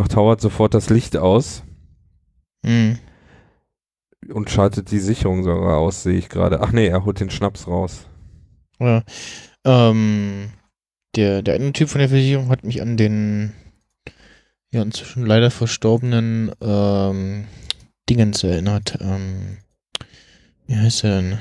macht Howard sofort das Licht aus Mhm. und schaltet die Sicherung sogar aus, sehe ich gerade. Ach nee, er holt den Schnaps raus. Ja. Ähm, der, der eine Typ von der Versicherung hat mich an den ja inzwischen leider verstorbenen ähm, Dingens erinnert. Ähm, wie heißt er denn?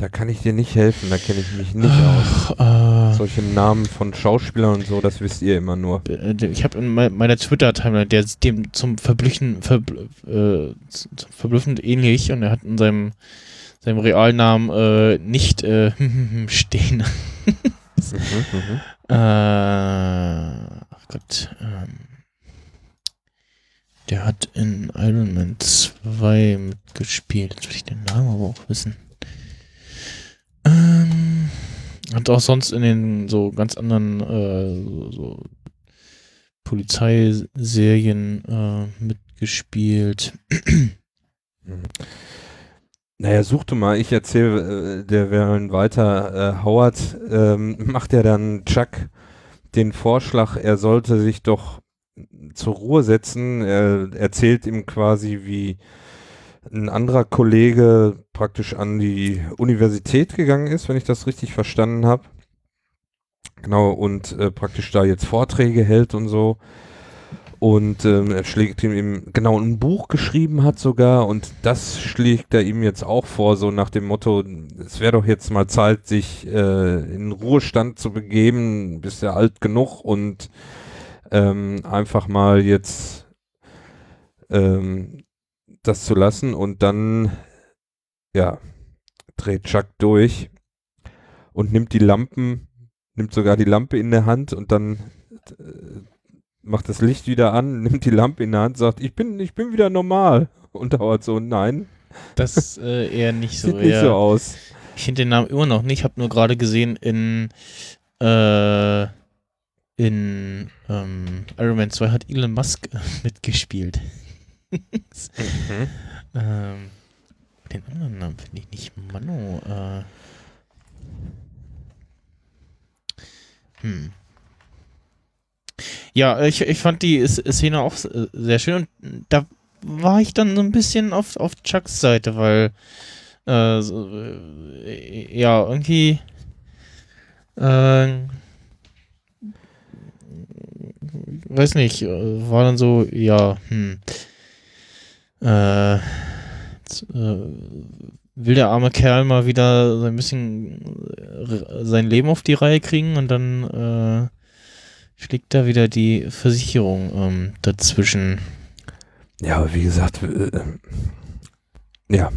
Da kann ich dir nicht helfen, da kenne ich mich nicht aus. Ach, äh, Solche Namen von Schauspielern und so, das wisst ihr immer nur. äh, ich habe in mei- meiner Twitter-Timeline, der ist dem zum Verblüffen, verbl äh, zum verblüffend ähnlich und er hat in seinem, seinem Realnamen äh, nicht äh, stehen. Mhm, mhm. Äh, ach Gott. Ähm, der hat in Iron Man 2 mitgespielt. Jetzt will ich den Namen aber auch wissen. Ähm, hat auch sonst in den so ganz anderen äh, so, so Polizeiserien äh, mitgespielt. Naja, such du mal, ich erzähle äh, der während weiter. Äh, Howard ähm, macht ja dann Chuck den Vorschlag, er sollte sich doch zur Ruhe setzen. Er erzählt ihm quasi, wie ein anderer Kollege praktisch an die Universität gegangen ist, wenn ich das richtig verstanden habe. Genau, und äh, praktisch da jetzt Vorträge hält und so. Und ähm, er schlägt ihm eben, genau, ein Buch geschrieben hat sogar und das schlägt er ihm jetzt auch vor, so nach dem Motto, es wäre doch jetzt mal Zeit, sich äh, in Ruhestand zu begeben, bist ja alt genug und ähm, einfach mal jetzt ähm, das zu lassen und dann, ja, dreht Chuck durch und nimmt die Lampen, nimmt sogar die Lampe in der Hand und dann äh, macht das Licht wieder an, nimmt die Lampe in der Hand, sagt, ich bin, ich bin wieder normal. Und dauert so, nein, Das äh, eher nicht so. sieht nicht eher, so aus. Ich finde den Namen immer noch nicht. Ich habe nur gerade gesehen in äh, in ähm, Iron Man 2 hat Elon Musk äh, mitgespielt. ähm, den anderen Namen finde ich nicht. Mano. Äh, hm. Ja, ich, ich fand die Szene auch sehr schön und da war ich dann so ein bisschen auf, auf Chucks Seite, weil äh, so, äh, ja, irgendwie äh, weiß nicht, äh, war dann so, ja, hm. Äh, äh, will der arme Kerl mal wieder so ein bisschen äh, sein Leben auf die Reihe kriegen und dann äh, schlägt da wieder die Versicherung ähm, dazwischen. Ja, aber wie gesagt, äh, ja,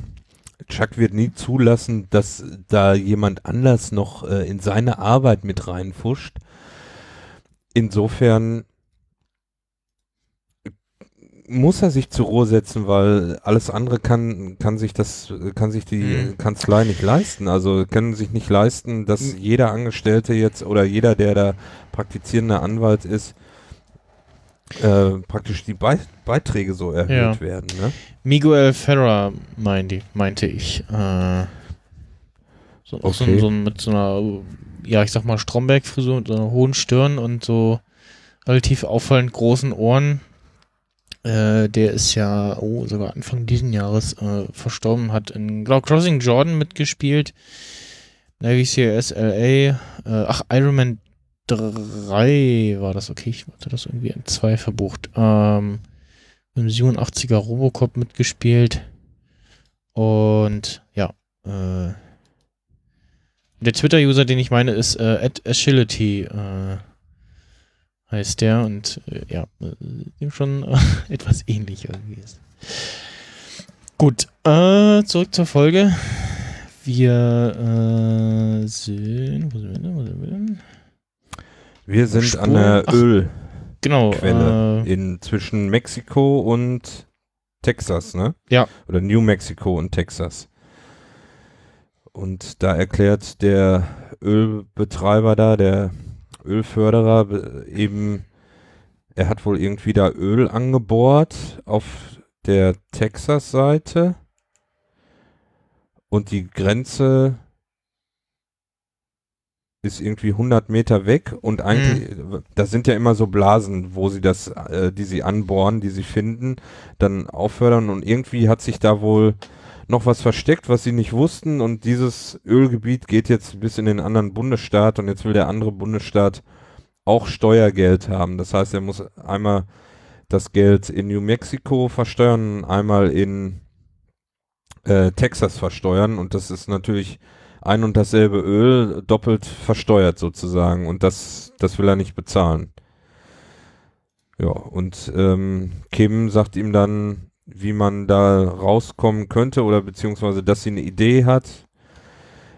Chuck wird nie zulassen, dass da jemand anders noch äh, in seine Arbeit mit reinfuscht. Insofern muss er sich zur Ruhe setzen, weil alles andere kann, kann sich das, kann sich die Mhm. Kanzlei nicht leisten. Also können sich nicht leisten, dass Mhm. jeder Angestellte jetzt oder jeder, der da praktizierender Anwalt ist, äh, praktisch die Bei Beiträge so erhöht Ja. werden. Ne? Miguel Ferrer meinte, meinte ich. Äh, so, auch so, Okay. so ein- mit so einer, ja, ich sag mal, Stromberg-Frisur mit so einer hohen Stirn und so relativ auffallend großen Ohren. Äh, der ist ja, oh, sogar Anfang diesen Jahres äh, verstorben, hat in, glaub, Crossing Jordan mitgespielt. Navy CIS LA. Äh, ach, Iron Man 3 war das, okay, ich hatte das irgendwie in 2 verbucht. Ähm, im 87er Robocop mitgespielt. Und ja, äh, der Twitter-User, den ich meine, ist äh, at Agility, äh, heißt der und äh, ja, äh, dem schon äh, etwas ähnlich irgendwie ist. Gut, äh, zurück zur Folge. Wir äh, sind, wo sind wir denn? Wo sind wir denn? Wir sind Spur- an der Ach. Ölquelle Genau, äh, in zwischen Mexiko und Texas, ne? Ja. Oder New Mexico und Texas. Und da erklärt der Ölbetreiber da, der Ölförderer, be- eben, er hat wohl irgendwie da Öl angebohrt auf der Texas-Seite. Und die Grenze ist irgendwie 100 Meter weg und eigentlich, das sind ja immer so Blasen, wo sie das, äh, die sie anbohren, die sie finden, dann auffördern und irgendwie hat sich da wohl noch was versteckt, was sie nicht wussten und dieses Ölgebiet geht jetzt bis in den anderen Bundesstaat und jetzt will der andere Bundesstaat auch Steuergeld haben. Das heißt, er muss einmal das Geld in New Mexico versteuern, einmal in äh, Texas versteuern und das ist natürlich ein und dasselbe Öl doppelt versteuert sozusagen und das, das will er nicht bezahlen. Ja, und ähm, Kim sagt ihm dann, wie man da rauskommen könnte oder beziehungsweise, dass sie eine Idee hat,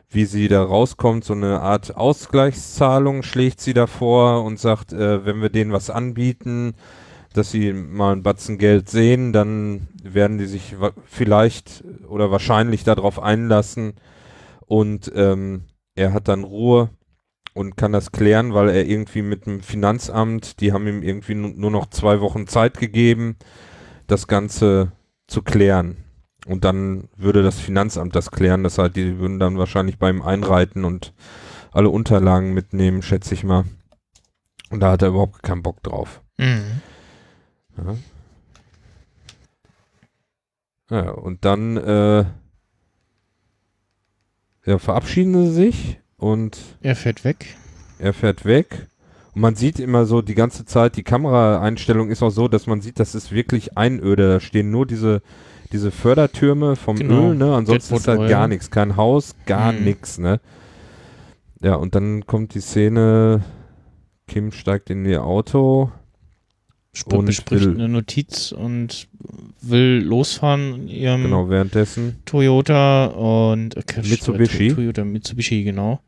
wie sie da rauskommt, so eine Art Ausgleichszahlung schlägt sie davor und sagt, äh, wenn wir denen was anbieten, dass sie mal ein Batzen Geld sehen, dann werden die sich vielleicht oder wahrscheinlich darauf einlassen. Und ähm, er hat dann Ruhe und kann das klären, weil er irgendwie mit dem Finanzamt, die haben ihm irgendwie nu- nur noch zwei Wochen Zeit gegeben, das Ganze zu klären. Und dann würde das Finanzamt das klären, das heißt, die würden dann wahrscheinlich beim Einreiten und alle Unterlagen mitnehmen, schätze ich mal. Und da hat er überhaupt keinen Bock drauf. mhm. Ja, ja und dann äh, ja, verabschieden sie sich und er fährt weg. er fährt weg. Und man sieht immer so die ganze Zeit, die Kameraeinstellung ist auch so, dass man sieht, das ist wirklich Einöde. Da stehen nur diese, diese Fördertürme vom Genau. Öl, ne? Ansonsten Deadwood ist halt Oil. gar nichts. Kein Haus, gar Mhm. nichts, ne? Ja, und dann kommt die Szene, Kim steigt in ihr Auto Sp Und bespricht will- eine Notiz und will losfahren in ihrem Genau, währenddessen. Toyota und äh, Mitsubishi. To- Toyota Mitsubishi, genau.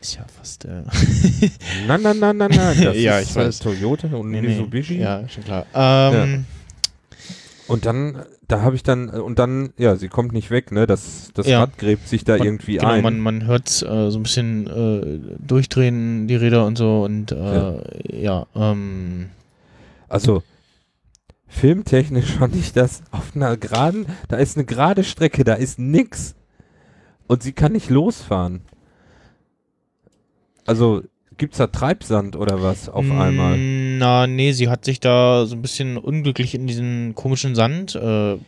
Ist ja fast. Äh, Nein, nein, nein, nein, nein. Das Ja, ist ich weiß. Toyota und nee, nee. Mitsubishi. Ja, schon klar. Ähm, Und dann, da habe ich dann, äh, und dann, ja, sie kommt nicht weg, ne? Das, das Ja. Rad gräbt sich da man, irgendwie genau, ein. man, man hört äh, so ein bisschen äh, durchdrehen, die Räder und so und äh, ja, ähm, Also, filmtechnisch fand ich das auf einer geraden, da ist eine gerade Strecke, da ist nix. Und sie kann nicht losfahren. Also, gibt's da Treibsand oder was auf Mm, einmal? Na, nee, sie hat sich da so ein bisschen unglücklich in diesen komischen Sand. Äh, Ja,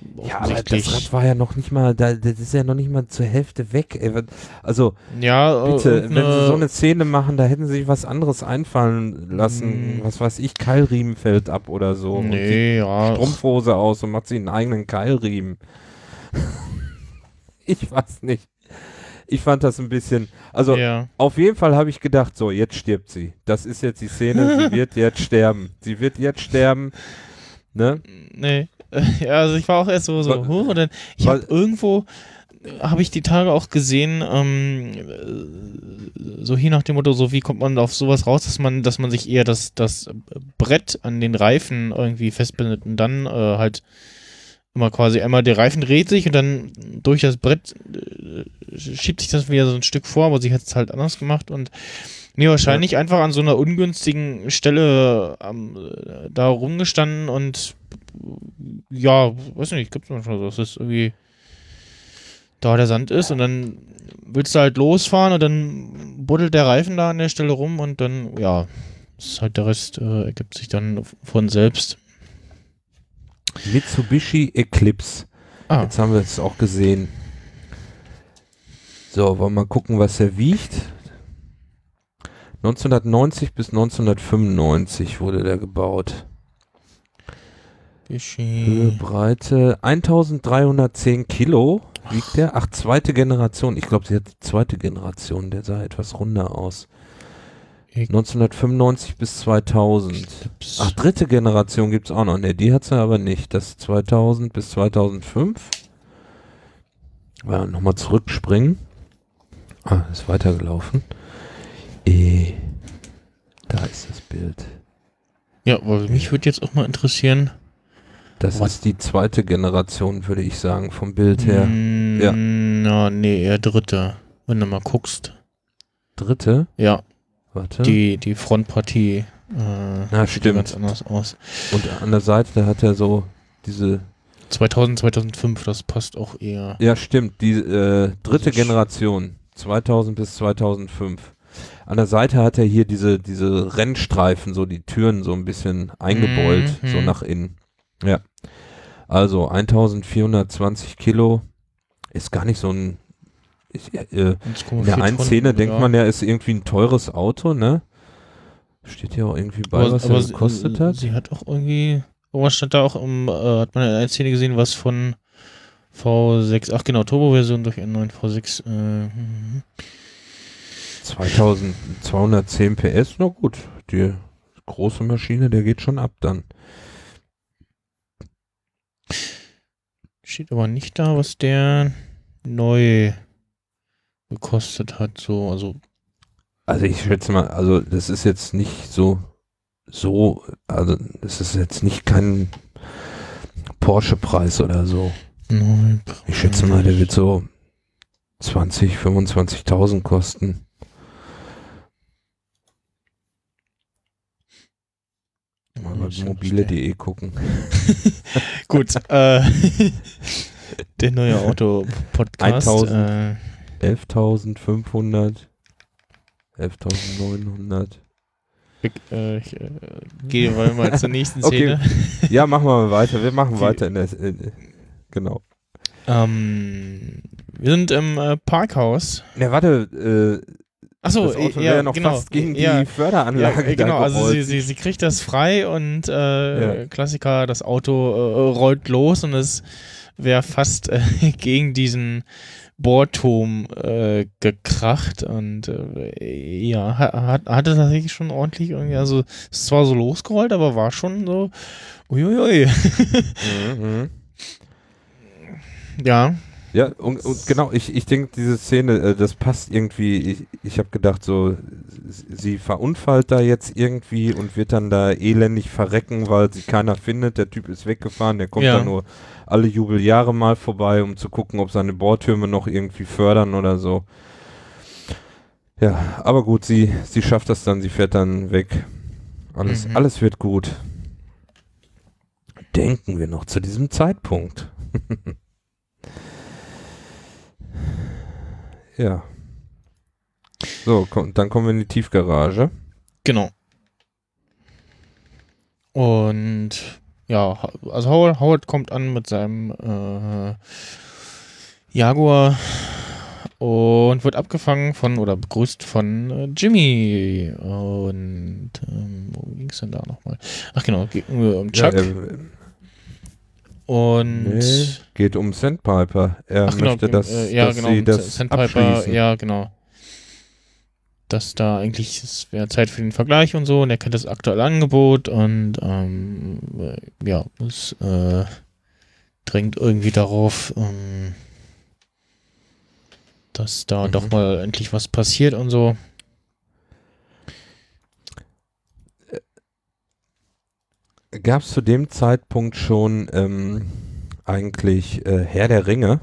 aber das Rad war ja noch nicht mal, da, das ist ja noch nicht mal zur Hälfte weg. Ey. Also, ja, äh, bitte, wenn irgendeine- sie so eine Szene machen, da hätten sie sich was anderes einfallen lassen. Mm. Was weiß ich, Keilriemen fällt ab oder so. Nee, ja. Strumpfhose aus und macht sich einen eigenen Keilriemen. ich weiß nicht. Ich fand das ein bisschen, also ja. auf jeden Fall habe ich gedacht, so, jetzt stirbt sie. Das ist jetzt die Szene, sie wird jetzt sterben. Sie wird jetzt sterben. Ne? Nee. Ja, also ich war auch erst so, so hoch und dann, ich habe irgendwo, habe ich die Tage auch gesehen, ähm, äh, so hier nach dem Motto, so wie kommt man auf sowas raus, dass man, dass man sich eher das, das Brett an den Reifen irgendwie festbindet und dann äh, halt immer quasi einmal der Reifen dreht sich und dann durch das Brett äh, schiebt sich das wieder so ein Stück vor, aber sie hat es halt anders gemacht und nee, wahrscheinlich einfach an so einer ungünstigen Stelle ähm, äh, da rumgestanden und ja, weiß nicht, gibt's manchmal so, dass es irgendwie da der Sand ist und dann willst du halt losfahren und dann buddelt der Reifen da an der Stelle rum und dann, ja, ist halt der Rest äh, ergibt sich dann von selbst. Mitsubishi Eclipse. Ah, Jetzt haben wir es auch gesehen. So, wollen wir mal gucken, was er wiegt. 1990 bis 1995 wurde der gebaut. Höhe, Bischi. Breite 1310 Kilo wiegt der. Ach, zweite Generation. Ich glaube, sie hat die zweite Generation. Der sah etwas runder aus. Ich- 1995 bis 2000. Ach, dritte Generation gibt's auch noch. Ne, die hat sie aber nicht. Das 2000 bis 2005. Ja, Nochmal zurückspringen. Ah, ist weitergelaufen. Eh, da ist das Bild. Ja, aber mich würde jetzt auch mal interessieren. Das Was? ist die zweite Generation, würde ich sagen, vom Bild her. Mm, Ja. Na, nee, eher dritte. Wenn du mal guckst. Dritte? Ja, Warte. die, die Frontpartie äh, Na, sieht stimmt. ganz anders aus. Und an der Seite, da hat er so diese. 2000, 2005, das passt auch eher. Ja, stimmt. Die äh, dritte Generation. 2000 bis 2005. An der Seite hat er hier diese, diese Rennstreifen, so die Türen so ein bisschen eingebeult, Mhm. so nach innen. Ja. Also 1420 Kilo ist gar nicht so ein. Ist, äh, in der einen Szene denkt man ja, ist irgendwie ein teures Auto, ne? Steht hier auch irgendwie bei, aber, was aber er gekostet hat. Sie hat auch irgendwie, irgendwas stand da auch, im, äh, hat man in einer Szene gesehen, was von V6, ach genau, Turbo-Version durch einen neuen V6. Äh, mhm. 2210 PS, na gut. Die große Maschine, der geht schon ab dann. steht aber nicht da, was der neu gekostet hat. So, also Also ich schätze mal, also das ist jetzt nicht so, so, also das ist jetzt nicht kein Porsche-Preis oder so. neu. Ich schätze mal, der wird so 20, 25.000 kosten. Mal bei mobile.de gucken. Gut, äh, der neue Auto-Podcast. 1000. Äh, 11.500, 11.900. ich äh, ich äh, gehe mal, mal zur nächsten Okay. Szene. Ja, machen wir mal weiter. Wir machen Die- weiter in der, in, genau. Ähm, wir sind im äh, Parkhaus. Ja, warte, äh, Achso, das Auto ja, wäre ja noch genau, fast gegen ja, die Förderanlage Ja, genau, also sie, sie, sie kriegt das frei und äh, Ja. Klassiker, das Auto äh, rollt los und es wäre fast äh, gegen diesen Bohrturm äh, gekracht und äh, ja, hat, hat, hatte tatsächlich schon ordentlich irgendwie, also es ist zwar so losgerollt, aber war schon so, uiuiui. Mhm, mhm. Ja. Ja, und, und genau, ich, ich denke, diese Szene, äh, das passt irgendwie. Ich, ich habe gedacht, so, sie verunfallt da jetzt irgendwie und wird dann da elendig verrecken, weil sie keiner findet. Der Typ ist weggefahren, der kommt Ja. dann nur alle Jubeljahre mal vorbei, um zu gucken, ob seine Bohrtürme noch irgendwie fördern oder so. Ja, aber gut, sie, sie schafft das dann, sie fährt dann weg. Alles, Mhm. alles wird gut. Denken wir noch zu diesem Zeitpunkt. ja. So, komm, dann kommen wir in die Tiefgarage. Genau. Und ja, also Howard, Howard kommt an mit seinem äh, Jaguar und wird abgefangen von oder begrüßt von äh, Jimmy. Und ähm, wo ging's denn da nochmal? Ach genau, geht äh, um Chuck. Ja, er, und nee, geht um Sandpiper. Er Ach genau, möchte, dass, äh, ja, dass genau, sie das Sandpiper, abschließen. ja, genau. Dass da eigentlich, es wäre Zeit für den Vergleich und so, und er kennt das aktuelle Angebot und ähm, äh, ja, es äh, drängt irgendwie darauf, ähm, dass da Mhm. doch mal endlich was passiert und so. Gab es zu dem Zeitpunkt schon ähm, eigentlich äh, Herr der Ringe?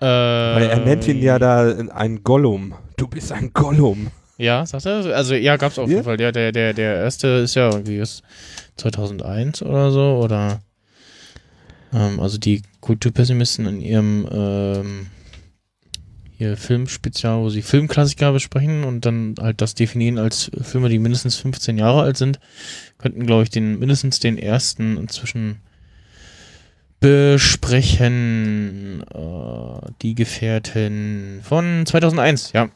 Äh, Weil er nennt ihn ja da ein Gollum. Du bist ein Gollum. Ja, sagt er? Also ja, gab's auf Ja? jeden Fall. Ja, der, der, der erste ist ja irgendwie ist 2001 oder so oder ähm, also die Kulturpessimisten in ihrem ähm, hier Filmspezial, wo sie Filmklassiker besprechen und dann halt das definieren als Filme, die mindestens 15 Jahre alt sind, könnten glaube ich den mindestens den ersten inzwischen besprechen. Äh, die Gefährten von 2001, ja.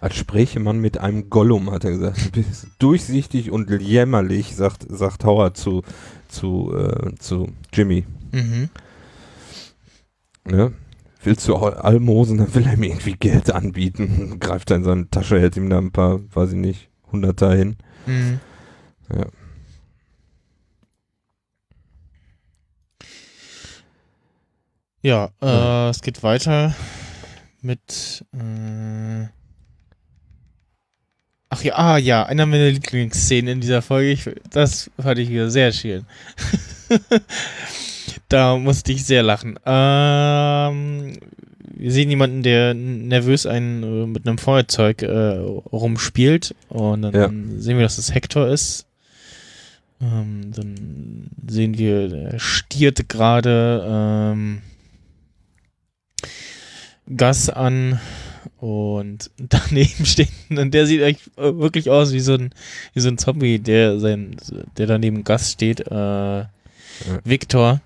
Als spräche man mit einem Gollum, hat er gesagt. Du bist durchsichtig und jämmerlich, sagt, sagt Howard zu, zu, äh, zu Jimmy. Mhm. Ne? Willst du Al- Almosen, dann will er mir irgendwie Geld anbieten. Greift er in seine Tasche, hält ihm da ein paar, weiß ich nicht, Hunderter hin. Mhm. Ja. Ja, äh, es geht weiter mit. Äh Ach ja, ah ja, einer meiner Lieblingsszenen in dieser Folge. Ich, das fand ich wieder sehr schön. da musste ich sehr lachen. Ähm, wir sehen jemanden, der nervös einen äh, mit einem Feuerzeug äh, rumspielt. Und dann Ja. sehen wir, dass es Hector ist. Ähm, dann sehen wir, er stiert gerade ähm, Gas an und daneben steht, und der sieht echt äh, wirklich aus wie so ein, wie so ein Zombie, der sein, der daneben Gas steht, äh, Victor.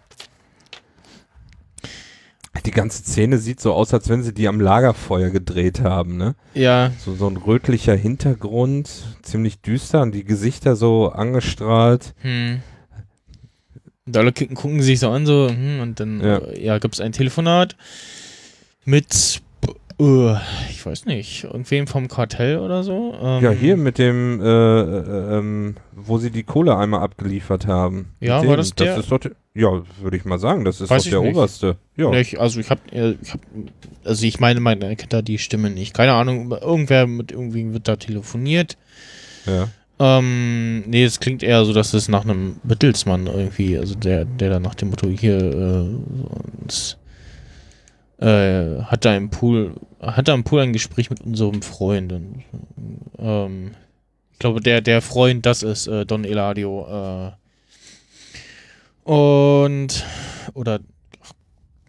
Die ganze Szene sieht so aus, als wenn sie die am Lagerfeuer gedreht haben, ne? Ja, So, so ein rötlicher Hintergrund, ziemlich düster und die Gesichter so angestrahlt. hm. Und alle gucken, sich so an, so, hm, und dann, Ja. ja, gibt's ein Telefonat mit, äh, ich weiß nicht, irgendwem vom Kartell oder so. Ähm, Ja, hier mit dem, äh, äh, ähm, wo sie die Kohle einmal abgeliefert haben. Ja, mit war dem. das der? ist doch, ja, würde ich mal sagen, das ist doch der nicht. oberste. Ja. Ich, also ich habe, ich hab, also ich meine, man erkennt da die Stimme nicht. Keine Ahnung, irgendwer mit irgendwie wird da telefoniert. ja. Ähm, nee, es klingt eher so, dass es nach einem Mittelsmann irgendwie, also der, der da nach dem Motto hier äh, uns, äh, hat da im Pool, hat da im Pool ein Gespräch mit unserem Freund. Und, ähm, ich glaube, der, der Freund, das ist äh, Don Eladio. Äh, und oder ach,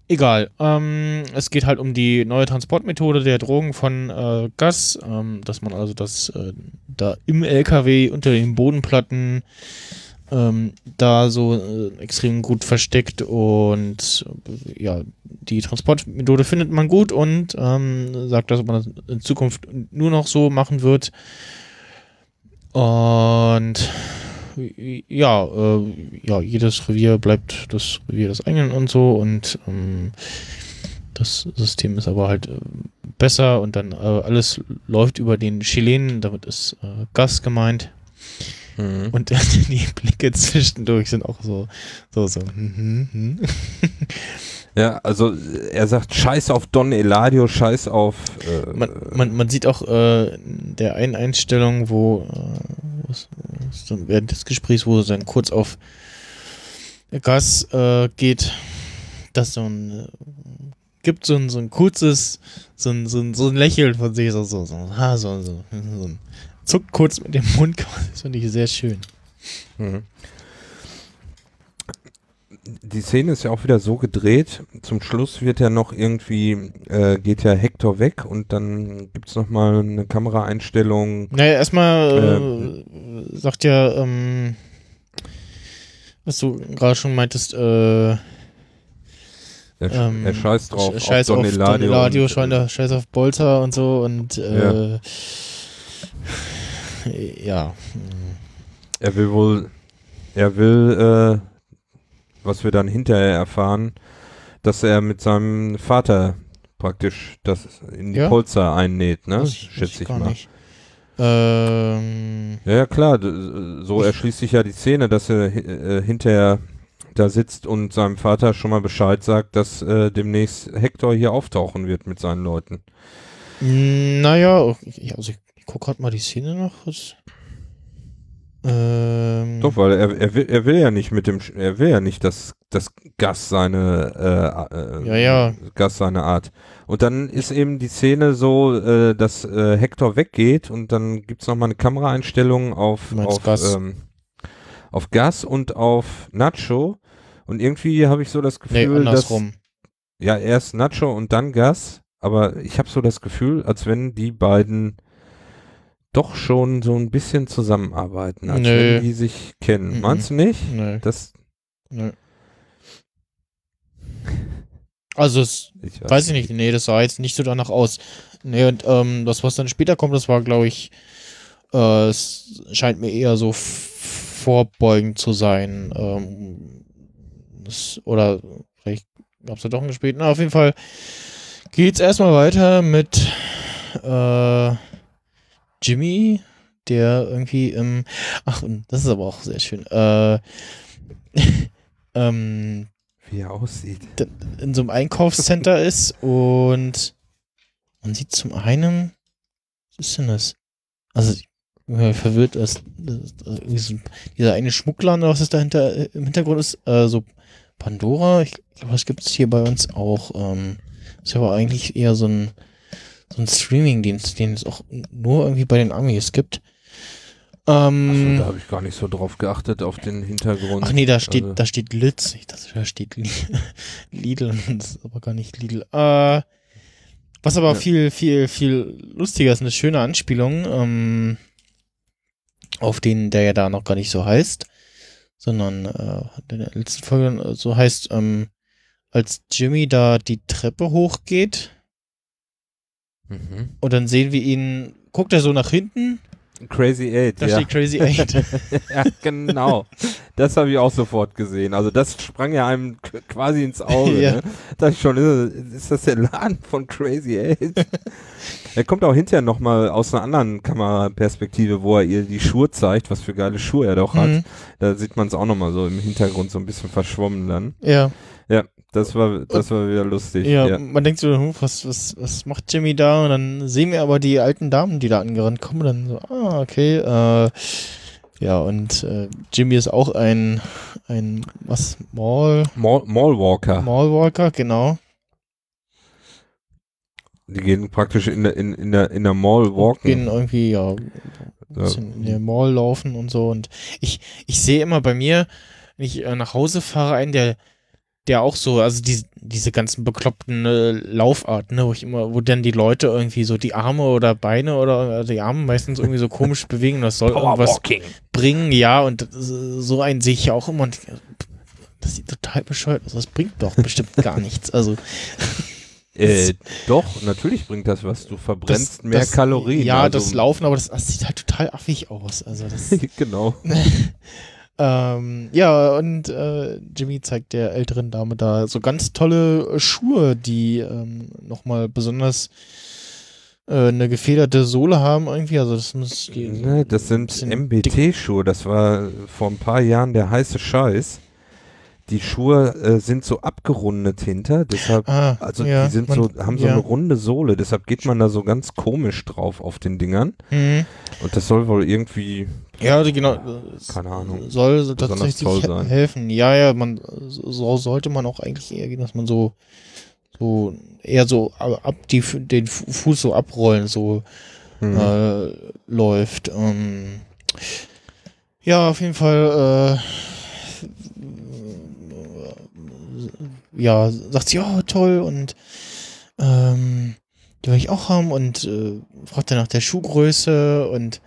egal. Ähm, es geht halt um die neue Transportmethode der Drogen von äh, Gas, ähm, dass man also das äh, da im LKW unter den Bodenplatten ähm, da so äh, extrem gut versteckt und ja, die Transportmethode findet man gut und ähm, sagt, dass man das in Zukunft nur noch so machen wird. Und ja, äh, ja, jedes Revier bleibt das Revier des eigenen und so und ähm, das System ist aber halt äh, besser und dann äh, alles läuft über den Chilenen, damit ist äh, Gas gemeint. Mhm. Und die Blicke zwischendurch sind auch so, so, so. hm, hm, hm. Ja, also er sagt Scheiß auf Don Eladio, Scheiß auf. Äh, Man, man, man sieht auch äh, in der einen Einstellung, wo äh, während des Gesprächs, wo es dann kurz auf Gas äh, geht, dass so ein gibt so ein, so ein kurzes, so ein, so ein, so ein Lächeln von sich, so, so, so, ha, so, so, so ein zuckt kurz mit dem Mund, das finde ich sehr schön. Mhm. Die Szene ist ja auch wieder so gedreht. Zum Schluss wird ja noch irgendwie, äh, geht ja Hector weg und dann gibt es nochmal eine Kameraeinstellung. Naja, erstmal äh, sagt ja, ähm, was du gerade schon meintest, äh, Er, ähm, er scheißt drauf. Scheiß auf Don Eladio Eladio, und, scheiß auf- scheiß auf Bolzer und so und äh, ja. Er will wohl, er will, äh, was wir dann hinterher erfahren, dass er mit seinem Vater praktisch das in die Ja? Polster einnäht, ne? Schätze ich mal. nicht. Ähm, Ja, ja, klar, so erschließt sich ja die Szene, dass er äh, hinterher da sitzt und seinem Vater schon mal Bescheid sagt, dass äh, demnächst Hector hier auftauchen wird mit seinen Leuten. naja, ich, also ich, gucke gerade mal die Szene noch. Was, ähm, Doch, weil er, er, will, er will ja nicht mit dem, er will ja nicht, dass das Gas seine, äh, äh, Ja, ja. Gas seine Art. Und dann ist eben die Szene so, äh, dass äh, Hector weggeht und dann gibt's noch mal eine Kameraeinstellung auf, auf, Gas? Ähm, auf Gas und auf Nacho. Und irgendwie habe ich so das nee, Gefühl, dass andersrum. ja erst Nacho und dann Gas, aber ich habe so das Gefühl, als wenn die beiden doch schon so ein bisschen zusammenarbeiten, als Nö. wenn die sich kennen. Mhm. Meinst du nicht? Nee, Das nee. Also es ich Weiß ich nicht, nee, das sah jetzt nicht so danach aus. Nee, und ähm, das, was dann später kommt, das war, glaube ich, äh, es scheint mir eher so vorbeugend zu sein. Ähm, das, oder vielleicht gab es ja doch einen späten. Na, auf jeden Fall geht's erstmal weiter mit äh, Jimmy, der irgendwie im. Ach, und das ist aber auch sehr schön. Äh, ähm, Wie er aussieht. in so einem Einkaufscenter ist und man sieht zum einen, was ist denn das? Also, mal verwirrt, dass, dass, dass dieser eine Schmuggler, was ist dahinter äh, im Hintergrund ist, äh, so Pandora, ich glaube, das gibt es hier bei uns auch. Ähm, ist aber eigentlich eher so ein, so ein Streaming-Dienst, den es auch nur irgendwie bei den Amis gibt. Ähm, Achso, da habe ich gar nicht so drauf geachtet, auf den Hintergrund. Ach nee, da steht, Also- da steht Litz. Ich dachte, da steht Li- Lidl. Das ist aber gar nicht Lidl. Äh, was aber Ja. viel, viel, viel lustiger ist, eine schöne Anspielung, ähm, auf den, der ja da noch gar nicht so heißt, sondern äh, in der letzten Folge äh, so heißt, ähm, als Jimmy da die Treppe hochgeht Mhm. und dann sehen wir ihn, guckt er so nach hinten, Crazy Eight, da ja. steht Crazy Eight. ja, genau. Das habe ich auch sofort gesehen. Also das sprang ja einem quasi ins Auge. Ja. Ne? Da dachte ich schon, ist, ist das der Laden von Crazy Eight? er kommt auch hinterher nochmal aus einer anderen Kameraperspektive, wo er ihr die Schuhe zeigt, was für geile Schuhe er doch hat. Mhm. Da sieht man es auch nochmal so im Hintergrund so ein bisschen verschwommen dann. ja. Das war, das war wieder lustig. Ja, Ja. man denkt so, hm, was, was, was macht Jimmy da? Und dann sehen wir aber die alten Damen, die da angerannt kommen. Und dann so, ah, okay. Äh, ja, und äh, Jimmy ist auch ein, ein was, Mall, Mall, Mallwalker. Mallwalker, genau. Die gehen praktisch in der, in, in der, in der Mall walken. Gehen irgendwie, ja, ein bisschen in der Mall laufen und so. Und ich, ich sehe immer bei mir, wenn ich äh, nach Hause fahre, einen, der, der auch so, also die, diese ganzen bekloppten äh, Laufarten, ne, wo ich immer, wo dann die Leute irgendwie so die Arme oder Beine oder äh, die Arme meistens irgendwie so komisch bewegen. Das soll irgendwas bringen, ja. Und so einen sehe ich ja auch immer. Und das sieht total bescheuert aus. Das bringt doch bestimmt gar nichts. Also Äh, doch, natürlich bringt das was. Du verbrennst das, mehr das, Kalorien. Ja, also, das Laufen, aber das, das sieht halt total affig aus. Also das. genau. Ähm, ja, und äh, Jimmy zeigt der älteren Dame da so ganz tolle äh, Schuhe, die ähm, nochmal besonders äh, eine gefederte Sohle haben irgendwie. Also das muss die, Ne, das sind MBT-Schuhe. Das war vor ein paar Jahren der heiße Scheiß. Die Schuhe äh, sind so abgerundet hinter, deshalb, Ah, also ja, die sind man- so, haben so ja. eine runde Sohle, deshalb geht man da so ganz komisch drauf auf den Dingern. Mhm. Und das soll wohl irgendwie, Ja, genau. keine Ahnung. Soll tatsächlich helfen. Ja, ja, man so sollte man auch eigentlich eher gehen, dass man so so eher so ab die den Fu- Fuß so abrollen so Hm. äh, läuft. Ähm, ja, auf jeden Fall. Äh, ja, sagt sie, ja, toll und ähm, die will ich auch haben und äh, fragt dann nach der Schuhgröße und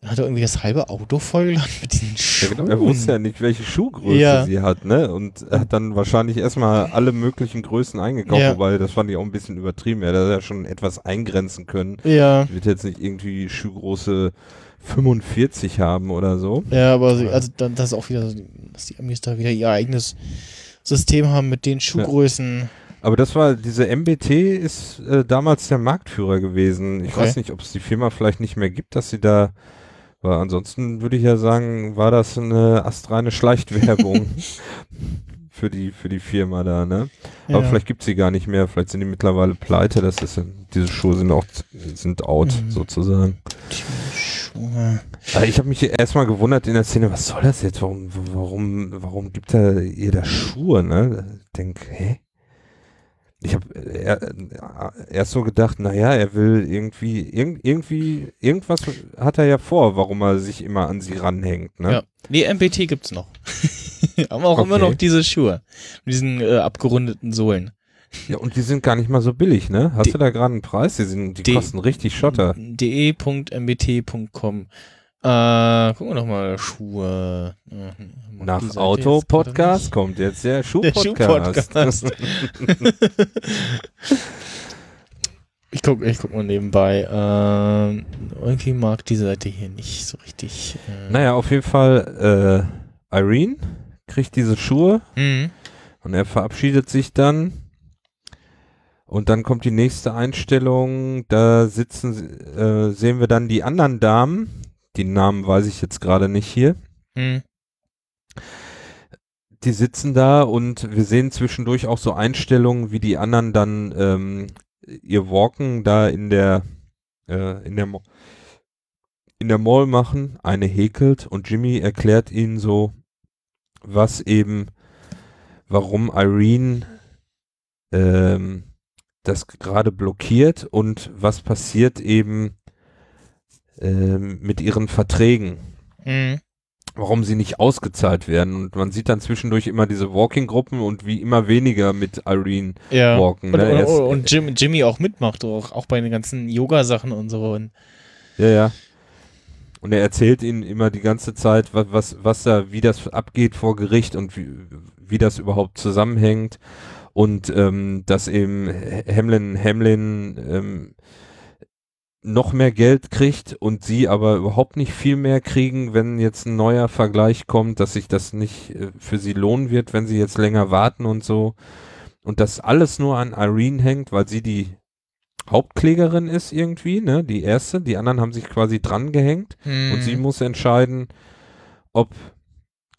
dann hat er irgendwie das halbe Auto vollgeladen mit diesen Ja, Schuhen. genau, er wusste ja nicht, welche Schuhgröße Ja. sie hat, ne? Und er hat dann wahrscheinlich erstmal alle möglichen Größen eingekauft, Ja. wobei das fand ich auch ein bisschen übertrieben. Er hätte ja schon etwas eingrenzen können. Ja, Ich wird jetzt nicht irgendwie Schuhgröße 45 haben oder so. ja, aber sie, also dann das ist auch wieder, so, dass die Amis da wieder ihr eigenes System haben mit den Schuhgrößen. Aber das war, diese MBT ist äh, damals der Marktführer gewesen. Ich Okay. weiß nicht, ob es die Firma vielleicht nicht mehr gibt, dass sie da, weil ansonsten würde ich ja sagen, war das eine astreine Schleichtwerbung für die, für die Firma da, ne? Aber Ja. vielleicht gibt es sie gar nicht mehr, vielleicht sind die mittlerweile pleite, das ist, diese Schuhe sind auch, sind out, Mhm. sozusagen. Die ich habe mich erstmal gewundert in der Szene, was soll das jetzt? Warum, warum, warum gibt er ihr da Schuhe? Ne? Ich denk, hä? Ich habe erst so gedacht, naja, er will irgendwie, irg irgendwie, irgendwas hat er ja vor, warum er sich immer an sie ranhängt. Ne? Ja. Nee, MBT gibt's noch. Haben auch immer Okay. noch diese Schuhe. Mit diesen äh, abgerundeten Sohlen. Ja, und die sind gar nicht mal so billig, ne? Hast Die- du da gerade einen Preis? Die, sind, die kosten richtig Schotter. de.mbt.com äh, gucken wir noch mal Schuhe. Mhm. Nach Auto-Podcast kommt jetzt der Der Schuh-Podcast. Schuh-Podcast. nicht. Ich guck, ich guck mal nebenbei. Ähm, irgendwie mag die Seite hier nicht so richtig. Äh, naja, auf jeden Fall, äh, Irene kriegt diese Schuhe Mhm. Und er verabschiedet sich dann. Und dann kommt die nächste Einstellung. Da sitzen, äh, sehen wir dann die anderen Damen. Die Namen weiß ich jetzt gerade nicht hier. Mhm. Die sitzen da und wir sehen zwischendurch auch so Einstellungen, wie die anderen dann ähm, ihr Walken da in der äh, in der Mo in der Mall machen. Eine häkelt und Jimmy erklärt ihnen so, was eben, warum Irene ähm, das gerade blockiert und was passiert eben ähm, mit ihren Verträgen Mhm. warum sie nicht ausgezahlt werden. Und man sieht dann zwischendurch immer diese Walking-Gruppen und wie immer weniger mit Irene Ja. walken. Und, ne? und, Er ist- und Jim, Jimmy auch mitmacht, auch, auch bei den ganzen Yoga-Sachen und so. Und, Ja, ja. Und er erzählt ihnen immer die ganze Zeit, was, was, was da, wie das abgeht vor Gericht und wie, wie das überhaupt zusammenhängt. Und ähm, dass eben Hamlin, Hamlin ähm, noch mehr Geld kriegt und sie aber überhaupt nicht viel mehr kriegen, wenn jetzt ein neuer Vergleich kommt, dass sich das nicht äh, für sie lohnen wird, wenn sie jetzt länger warten und so. Und das alles nur an Irene hängt, weil sie die Hauptklägerin ist irgendwie, ne, die erste. Die anderen haben sich quasi dran gehängt Mhm. und sie muss entscheiden, ob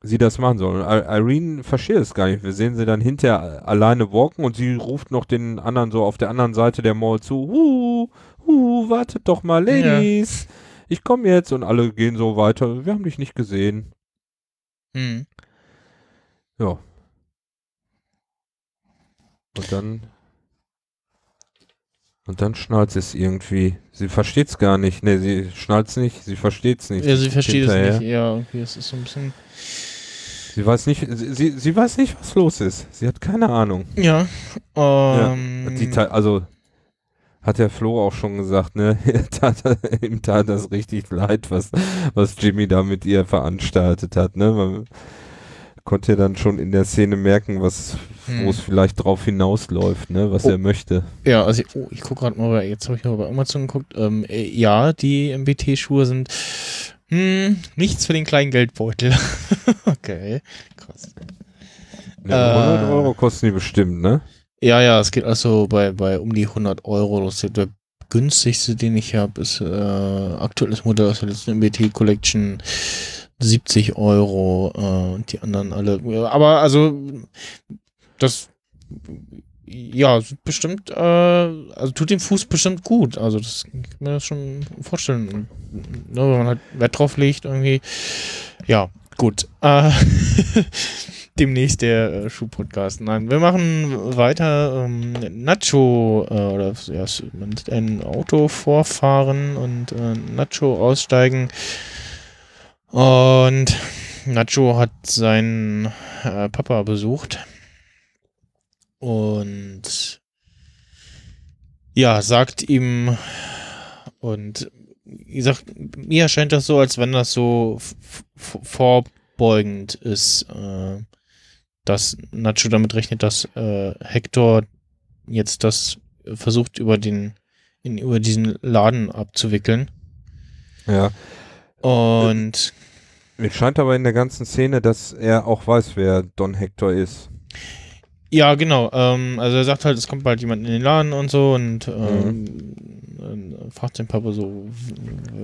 sie das machen soll. I Irene versteht es gar nicht. Wir sehen sie dann hinterher alleine walken und sie ruft noch den anderen so auf der anderen Seite der Mall zu. Huh, huh, wartet doch mal, Ladies. Ich komme jetzt und alle gehen so weiter. Wir haben dich nicht gesehen. Mhm. Ja. Und dann. Und dann schnallt es irgendwie. Sie versteht's gar nicht. Ne, sie schnallt's nicht, sie versteht's nicht. Ja, sie versteht es nicht. Ja, irgendwie ist es so ein bisschen. Sie weiß nicht, sie, sie, weiß nicht, was los ist. Sie hat keine Ahnung. Ja. Ja, Ähm, Die, ta- also hat der Flo auch schon gesagt, ne? Er tat, ihm tat das richtig leid, was, was Jimmy da mit ihr veranstaltet hat, ne? Man konnte ja dann schon in der Szene merken, was, Hm. wo es vielleicht drauf hinausläuft, ne? Was Oh. er möchte. Ja, also ich, oh, ich gucke gerade mal, jetzt habe ich mal bei Amazon geguckt. Ähm, äh, ja, die MBT-Schuhe sind hm, nichts für den kleinen Geldbeutel. okay, krass. Ja, Äh. 100 Euro kosten die bestimmt, ne? Ja, ja, es geht also bei, bei um die 100 Euro los. Der günstigste, den ich habe, ist äh, aktuelles Modell aus der letzten MBT Collection 70 Euro äh, und die anderen alle. Aber also das ja, bestimmt, äh, also tut dem Fuß bestimmt gut. Also das kann ich mir das schon vorstellen. Ne, wenn man halt Wert drauf legt, irgendwie. Ja, gut. Äh, demnächst der äh, Schuhpodcast. Nein, wir machen weiter. Ähm, Nacho, äh, oder ja, ein Auto vorfahren und äh, Nacho aussteigen. Und Nacho hat seinen äh, Papa besucht. Und ja, sagt ihm und wie gesagt, mir erscheint das so, als wenn das so vorbeugend ist, äh, dass Nacho damit rechnet, dass äh, Hector jetzt das versucht über den in, über diesen Laden abzuwickeln. Ja. Und mir scheint aber in der ganzen Szene, dass er auch weiß, wer Don Hector ist. Ja, genau. Ähm, also er sagt halt, es kommt bald jemand in den Laden und so und ähm, mhm. fragt den Papa so,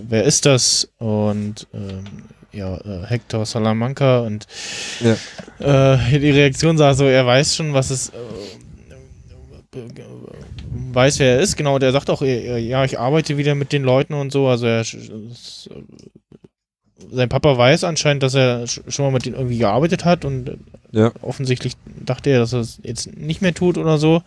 wer ist das? Und ähm, ja, äh, Hector Salamanca und ja. äh, die Reaktion sah so, er weiß schon, was es äh, weiß, wer er ist, genau, und er sagt auch, ja, ich arbeite wieder mit den Leuten und so, also er sein Papa weiß anscheinend, dass er schon mal mit denen irgendwie gearbeitet hat und ja. offensichtlich dachte er, dass er es jetzt nicht mehr tut oder so.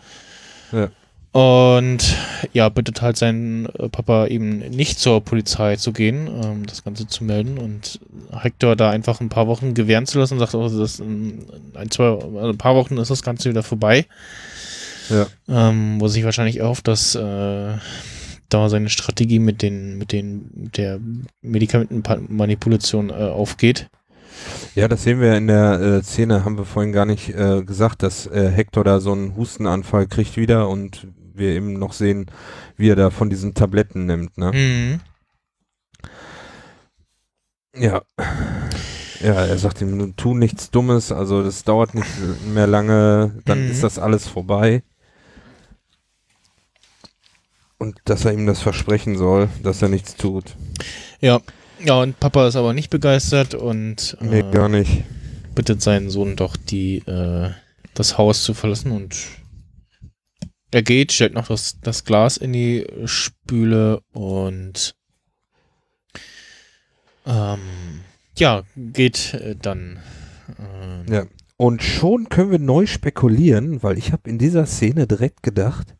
Ja. Und ja, bittet halt seinen äh, Papa eben nicht zur Polizei zu gehen, ähm, das Ganze zu melden und Hector da einfach ein paar Wochen gewähren zu lassen und sagt, oh, das ein, ein, zwei, also ein paar Wochen ist das Ganze wieder vorbei. Ja. Ähm, wo sich wahrscheinlich erhofft, dass äh, da seine Strategie mit den, mit den, mit der Medikamentenmanipulation äh, aufgeht. Ja, das sehen wir in der äh, Szene, haben wir vorhin gar nicht äh, gesagt, dass äh, Hector da so einen Hustenanfall kriegt wieder und wir eben noch sehen, wie er da von diesen Tabletten nimmt, ne? Mhm. Ja. Ja, er sagt ihm, tu nichts Dummes, also das dauert nicht mehr lange, dann mhm. ist das alles vorbei. Und dass er ihm das versprechen soll, dass er nichts tut. Ja, ja, und Papa ist aber nicht begeistert und äh, nee, gar nicht. bittet seinen Sohn doch, die, äh, das Haus zu verlassen und er geht, stellt noch das, das Glas in die Spüle und ähm, ja, geht äh, dann. Äh, ja. Und schon können wir neu spekulieren, weil ich habe in dieser Szene direkt gedacht,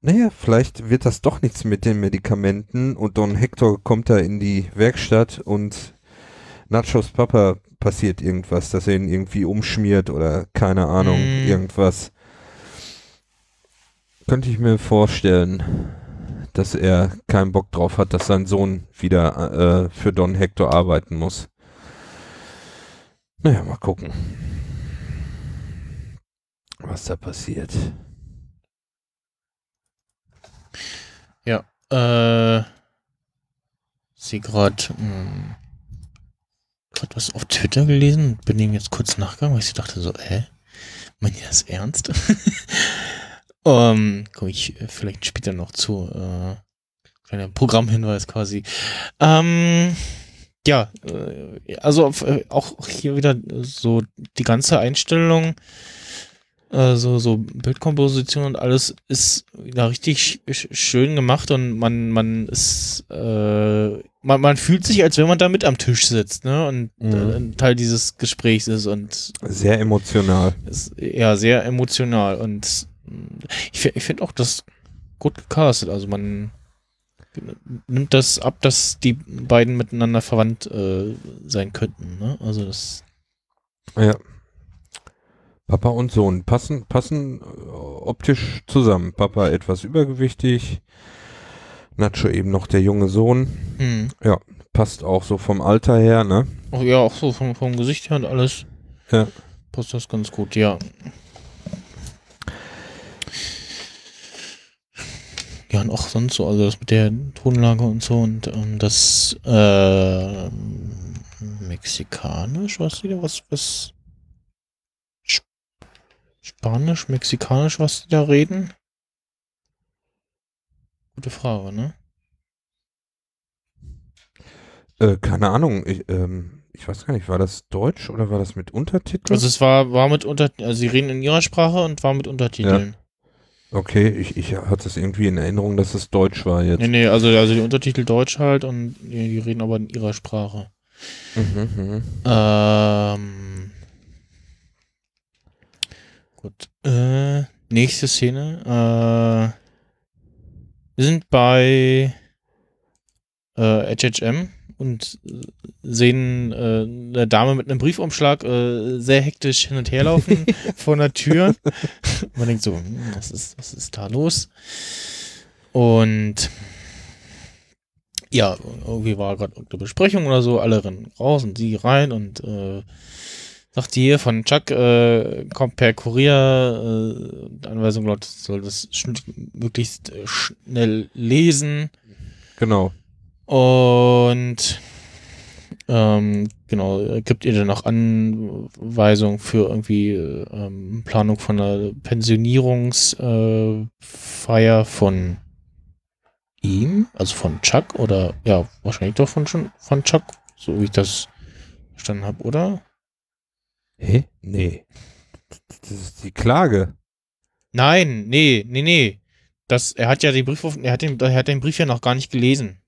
naja, vielleicht wird das doch nichts mit den Medikamenten und Don Hector kommt da in die Werkstatt und Nachos Papa passiert irgendwas, dass er ihn irgendwie umschmiert oder keine Ahnung, mm. irgendwas. Könnte ich mir vorstellen, dass er keinen Bock drauf hat, dass sein Sohn wieder äh, für Don Hector arbeiten muss. Naja, mal gucken, was da passiert. Ja, äh, sie gerade hm, gerade was auf Twitter gelesen, bin ihm jetzt kurz nachgegangen, weil ich dachte so, hä? Meint ihr das ernst? ähm, komme ich vielleicht später noch zu. Äh, kleiner Programmhinweis quasi. Ähm, ja, äh, also äh, auch hier wieder so die ganze Einstellung also so Bildkomposition und alles ist ja richtig schön gemacht und man man ist äh, man, man fühlt sich als wenn man da mit am Tisch sitzt ne und mhm. äh, ein Teil dieses Gesprächs ist und sehr emotional. Ist, ja sehr emotional und ich, ich finde auch das gut gecastet. Also man nimmt das ab dass die beiden miteinander verwandt äh, sein könnten ne? Also das ja Papa und Sohn passen, passen äh, optisch zusammen. Papa etwas übergewichtig, Nacho eben noch der junge Sohn. Mhm. Ja, passt auch so vom Alter her, ne? Oh, ja, auch so vom, vom Gesicht her und alles. Ja. Passt das ganz gut, ja. Ja, und auch sonst so, also das mit der Tonlage und so und ähm, das äh, mexikanisch, was wieder, was, was Spanisch, Mexikanisch, was die da reden? Gute Frage, ne? Äh, keine Ahnung, ich, ähm, ich weiß gar nicht, war das Deutsch oder war das mit Untertiteln? Also es war, war mit Unter also sie reden in ihrer Sprache und war mit Untertiteln. okay, ich, ich hatte es irgendwie in Erinnerung, dass es Deutsch war jetzt. Nee, nee, also, also die Untertitel Deutsch halt und die, die reden aber in ihrer Sprache. Mhm, mhm. Ähm. Gut. Äh, nächste Szene. Äh, wir sind bei äh, HHM und sehen äh, eine Dame mit einem Briefumschlag äh, sehr hektisch hin und her laufen vor einer Tür. Man denkt so, hm, was ist, was ist da los? Und ja, irgendwie war gerade eine Besprechung oder so, alle rennen raus und sie rein und äh, sagt sie hier von Chuck, äh, kommt per Kurier, äh, Anweisung laut, soll das schn- möglichst äh, schnell lesen. Genau. Und ähm, genau, gibt ihr dann auch Anweisungen für irgendwie äh, ähm, Planung von einer Pensionierungsfeier äh, von ihm, also von Chuck oder ja, wahrscheinlich doch von schon von Chuck, so wie ich das verstanden habe, oder? Hä? Nee. Das ist die Klage. Nein, nee, nee, nee. Das, er hat ja den Brief, er hat den, er hat den Brief ja noch gar nicht gelesen.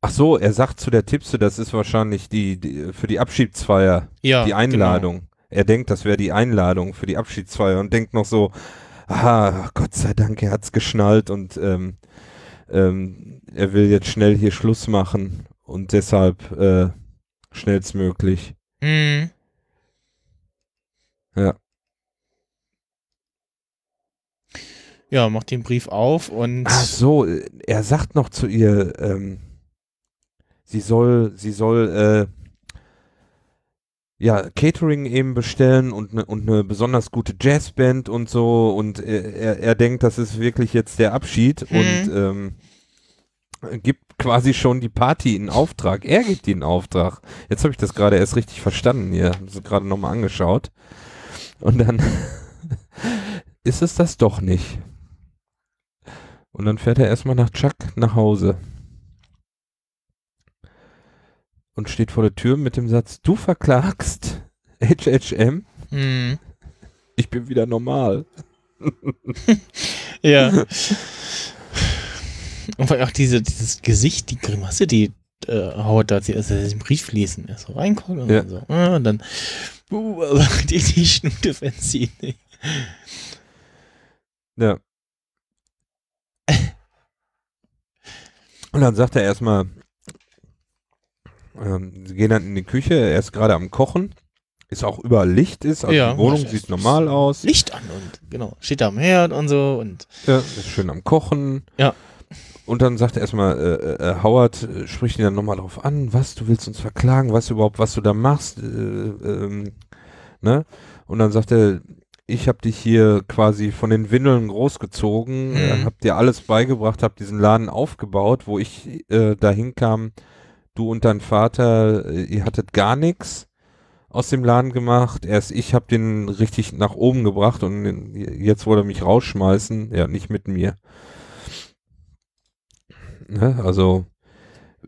Ach so, er sagt zu der Tipse, das ist wahrscheinlich die, die für die Abschiedsfeier, Ja, die Einladung. Er denkt, das wäre die Einladung für die Abschiedsfeier und denkt noch so, ah, Gott sei Dank, er hat's geschnallt und ähm, ähm, er will jetzt schnell hier Schluss machen und deshalb äh, schnellstmöglich. Genau. Hm. Ja. Ja, macht den Brief auf und Ach so, äh, er sagt noch zu ihr, ähm, sie soll, sie soll äh, ja Catering eben bestellen und eine und eine besonders gute Jazzband und so und er, er, er denkt, das ist wirklich jetzt der Abschied Mhm. und ähm, gibt quasi schon die Party in Auftrag. Er gibt die in Auftrag. Jetzt habe ich das gerade erst richtig verstanden hier, habe es gerade nochmal angeschaut und dann ist es das doch nicht. Und dann fährt er erstmal nach Chuck nach Hause. Und steht vor der Tür mit dem Satz, du verklagst HHM, hm. ich bin wieder normal. Ja. Und weil auch diese, dieses Gesicht, die Grimasse, die äh, da, als er den Brief lesen, er so reinkommt und Ja. so, ah, und dann uh, aber die, die Schnute fancy. Ja. Und dann sagt er erstmal, ähm, sie gehen dann in die Küche, er ist gerade am Kochen, ist auch überall Licht ist, also Ja, die Wohnung sieht normal aus, Licht an und genau, steht da am Herd und so und ja, ist schön am Kochen. Ja. Und dann sagt er erstmal, äh, äh, Howard äh, spricht ihn dann nochmal drauf an, was, du willst uns verklagen, was überhaupt, was du da machst, äh, ähm, ne? Und dann sagt er, ich habe dich hier quasi von den Windeln großgezogen, Mhm. äh, hab dir alles beigebracht, hab diesen Laden aufgebaut, wo ich äh, dahin kam, du und dein Vater, äh, ihr hattet gar nichts aus dem Laden gemacht. Erst ich habe den richtig nach oben gebracht und jetzt wollte er mich rausschmeißen. Ja, nicht mit mir. Ne? Also,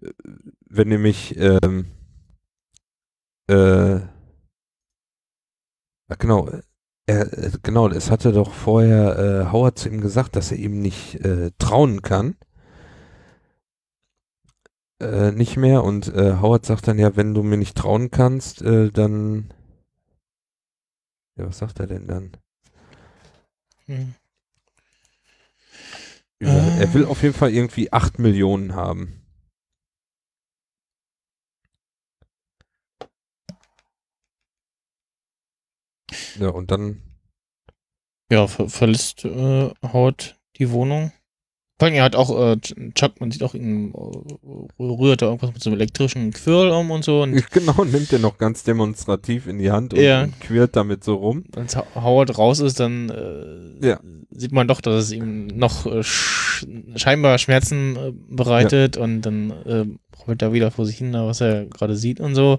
äh, wenn nämlich, ähm, äh, genau, er, äh, genau, es hatte doch vorher äh, Howard zu ihm gesagt, dass er ihm nicht äh, trauen kann. Äh, nicht mehr und äh, Howard sagt dann ja, wenn du mir nicht trauen kannst, äh, dann ja, was sagt er denn dann? hm. Äh. Er will auf jeden Fall irgendwie 8 Millionen haben. Ja, und dann, ja, ver verlässt äh, Howard die Wohnung. Vor allem, er hat auch äh, Chuck, man sieht auch ihn, äh, rührt da irgendwas mit so einem elektrischen Quirl um und so und genau, nimmt er noch ganz demonstrativ in die Hand und, Ja. und quirlt damit so rum. als Ho- Howard raus ist, dann äh, Ja. sieht man doch, dass es ihm noch äh, sch scheinbar Schmerzen äh, bereitet und dann äh, rollt er wieder vor sich hin, was er gerade sieht und so.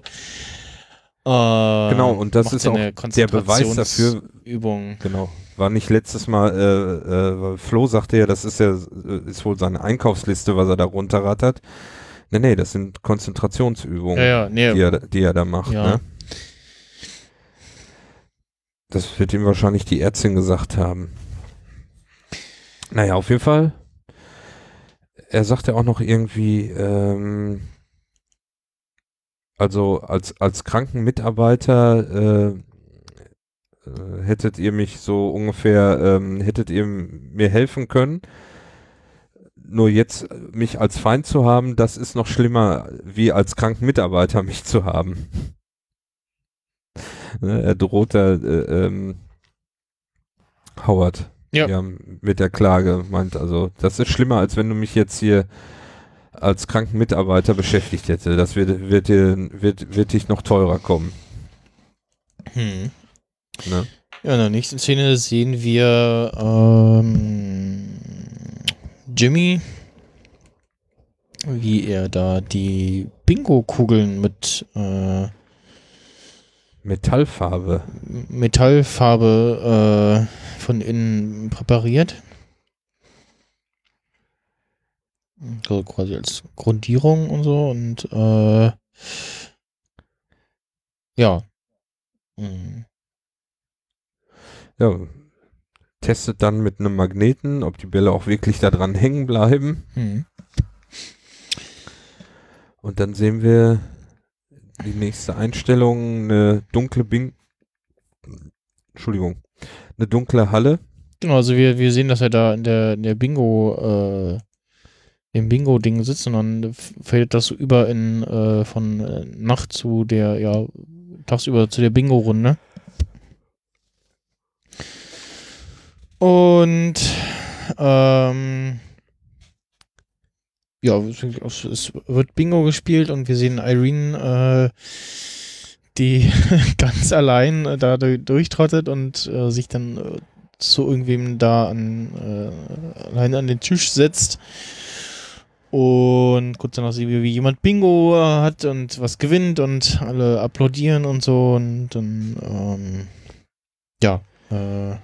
Äh, Genau, und das ist auch der Beweis dafür, Konzentrationsübung. genau, War nicht letztes Mal, äh, äh, Flo sagte ja, das ist ja, äh, ist wohl seine Einkaufsliste, was er da runterrattert. Nee, nee, das sind Konzentrationsübungen, Ja, ja, nee, die, er, die er da macht, Ja. ne? Das wird ihm wahrscheinlich die Ärztin gesagt haben. Naja, auf jeden Fall. Er sagte auch noch irgendwie, ähm, also als, als Krankenmitarbeiter äh, äh, hättet ihr mich so ungefähr, ähm, hättet ihr mir helfen können. Nur jetzt äh, mich als Feind zu haben, das ist noch schlimmer, wie als Krankenmitarbeiter mich zu haben. Ne, er droht da äh, ähm, Howard Ja. mit der Klage, meint also, das ist schlimmer, als wenn du mich jetzt hier als Krankenmitarbeiter beschäftigt hätte. Das wird, wird, dir, wird, wird dich noch teurer kommen. Hm. Ne? Ja, in der nächsten Szene sehen wir ähm, Jimmy, wie er da die Bingo-Kugeln mit äh, Metallfarbe. Metallfarbe äh, von innen präpariert. So quasi als Grundierung und so und äh, ja. Hm. Ja, testet dann mit einem Magneten, ob die Bälle auch wirklich da dran hängen bleiben. Hm. Und dann sehen wir die nächste Einstellung, eine dunkle Bing Entschuldigung, eine dunkle Halle. Genau, also wir, wir sehen, dass er da in der, in der Bingo, äh, im Bingo-Ding sitzt und dann fällt das über in äh, von äh, Nacht zu der, ja, tagsüber zu der Bingo-Runde. Und ähm, ja, es wird Bingo gespielt und wir sehen Irene, äh, die ganz allein äh, da du- durchtrottet und äh, sich dann äh, zu irgendwem da an, äh, alleine an den Tisch setzt. Und kurz danach sehen wir, wie jemand Bingo äh, hat und was gewinnt und alle applaudieren und so. Und dann, ähm, ja, äh,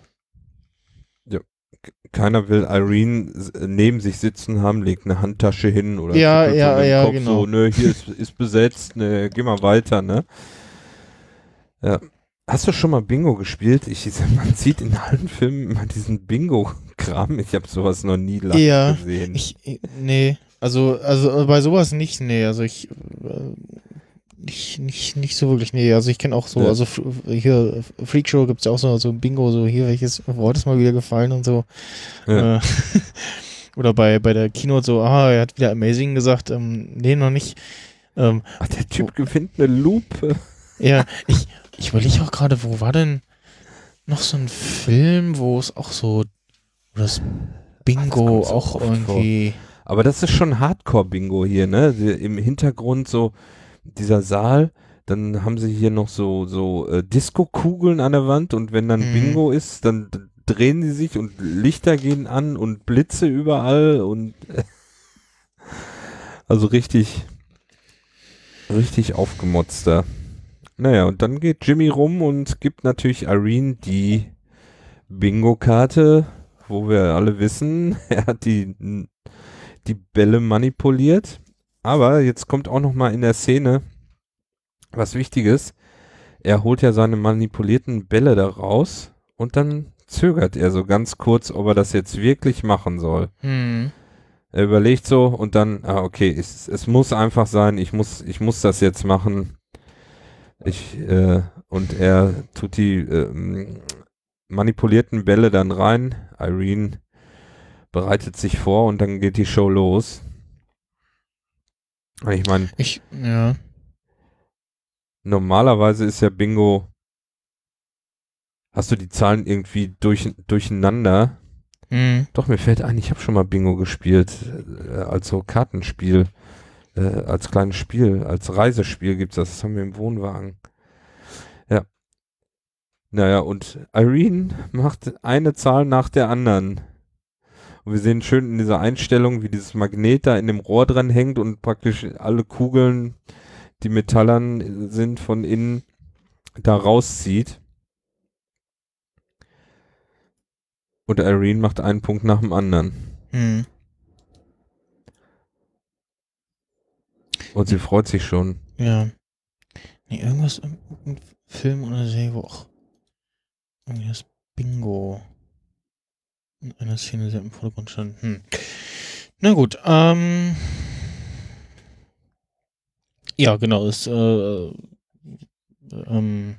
Keiner will Irene s- neben sich sitzen haben, legt eine Handtasche hin oder Ja, ja, so ja, Kopf genau. so, ne, hier ist, ist besetzt, ne, geh mal weiter, ne? Ja. Hast du schon mal Bingo gespielt? Ich, man sieht in allen Filmen immer diesen Bingo-Kram. Ich habe sowas noch nie live Ja, gesehen. ich, ich- nee, also, also äh, bei sowas nicht, nee, also ich, äh, nicht, nicht, nicht so wirklich, nee, also ich kenne auch so, Ja. also hier, Freakshow gibt's ja auch so, so Bingo, so hier, welches Wort ist mal wieder gefallen und so. Ja. Äh, oder bei, bei der Keynote so, ah, er hat wieder Amazing gesagt, ähm, nee, noch nicht. Ähm, Ach, der Typ gewinnt eine Lupe. ja, ich, ich überlege auch gerade, wo war denn noch so ein Film, wo es auch so, wo das Bingo kommt so auch irgendwie. Aber das ist schon Hardcore-Bingo hier, ne? Im Hintergrund so dieser Saal, dann haben sie hier noch so, so äh, Disco-Kugeln an der Wand und wenn dann Mhm. Bingo ist, dann drehen die sich und Lichter gehen an und Blitze überall und äh, also richtig, richtig aufgemotzt da. Naja, und dann geht Jimmy rum und gibt natürlich Irene die Bingo-Karte, wo wir alle wissen, er hat die die Bälle manipuliert. Aber jetzt kommt auch noch mal in der Szene was Wichtiges. Er holt ja seine manipulierten Bälle da raus und dann zögert er so ganz kurz, ob er das jetzt wirklich machen soll. Hm. Er überlegt so und dann, ah, okay, es, es muss einfach sein, ich muss, ich muss das jetzt machen. Ich, äh, und er tut die ähm, manipulierten Bälle dann rein. Irene bereitet sich vor und dann geht die Show los. Und Ich meine, Ich, ja. normalerweise ist ja Bingo. Hast du die Zahlen irgendwie durch, durcheinander? Hm. Doch, mir fällt ein, ich habe schon mal Bingo gespielt. Äh, als so Kartenspiel. Äh, als kleines Spiel, als Reisespiel gibt's das. Das haben wir im Wohnwagen. Ja. Naja, und Irene macht eine Zahl nach der anderen. Und wir sehen schön in dieser Einstellung, wie dieses Magnet da in dem Rohr dran hängt und praktisch alle Kugeln, die metallern sind, von innen da rauszieht. Und Irene macht einen Punkt nach dem anderen. Hm. Und sie freut sich schon. Ja. Nee, irgendwas, irgendein Film oder Serie, wo auch irgendwie das Bingo in einer Szene sehr im Vordergrund stand. Hm. Na gut, ähm. Ja, genau, ist, äh, ähm,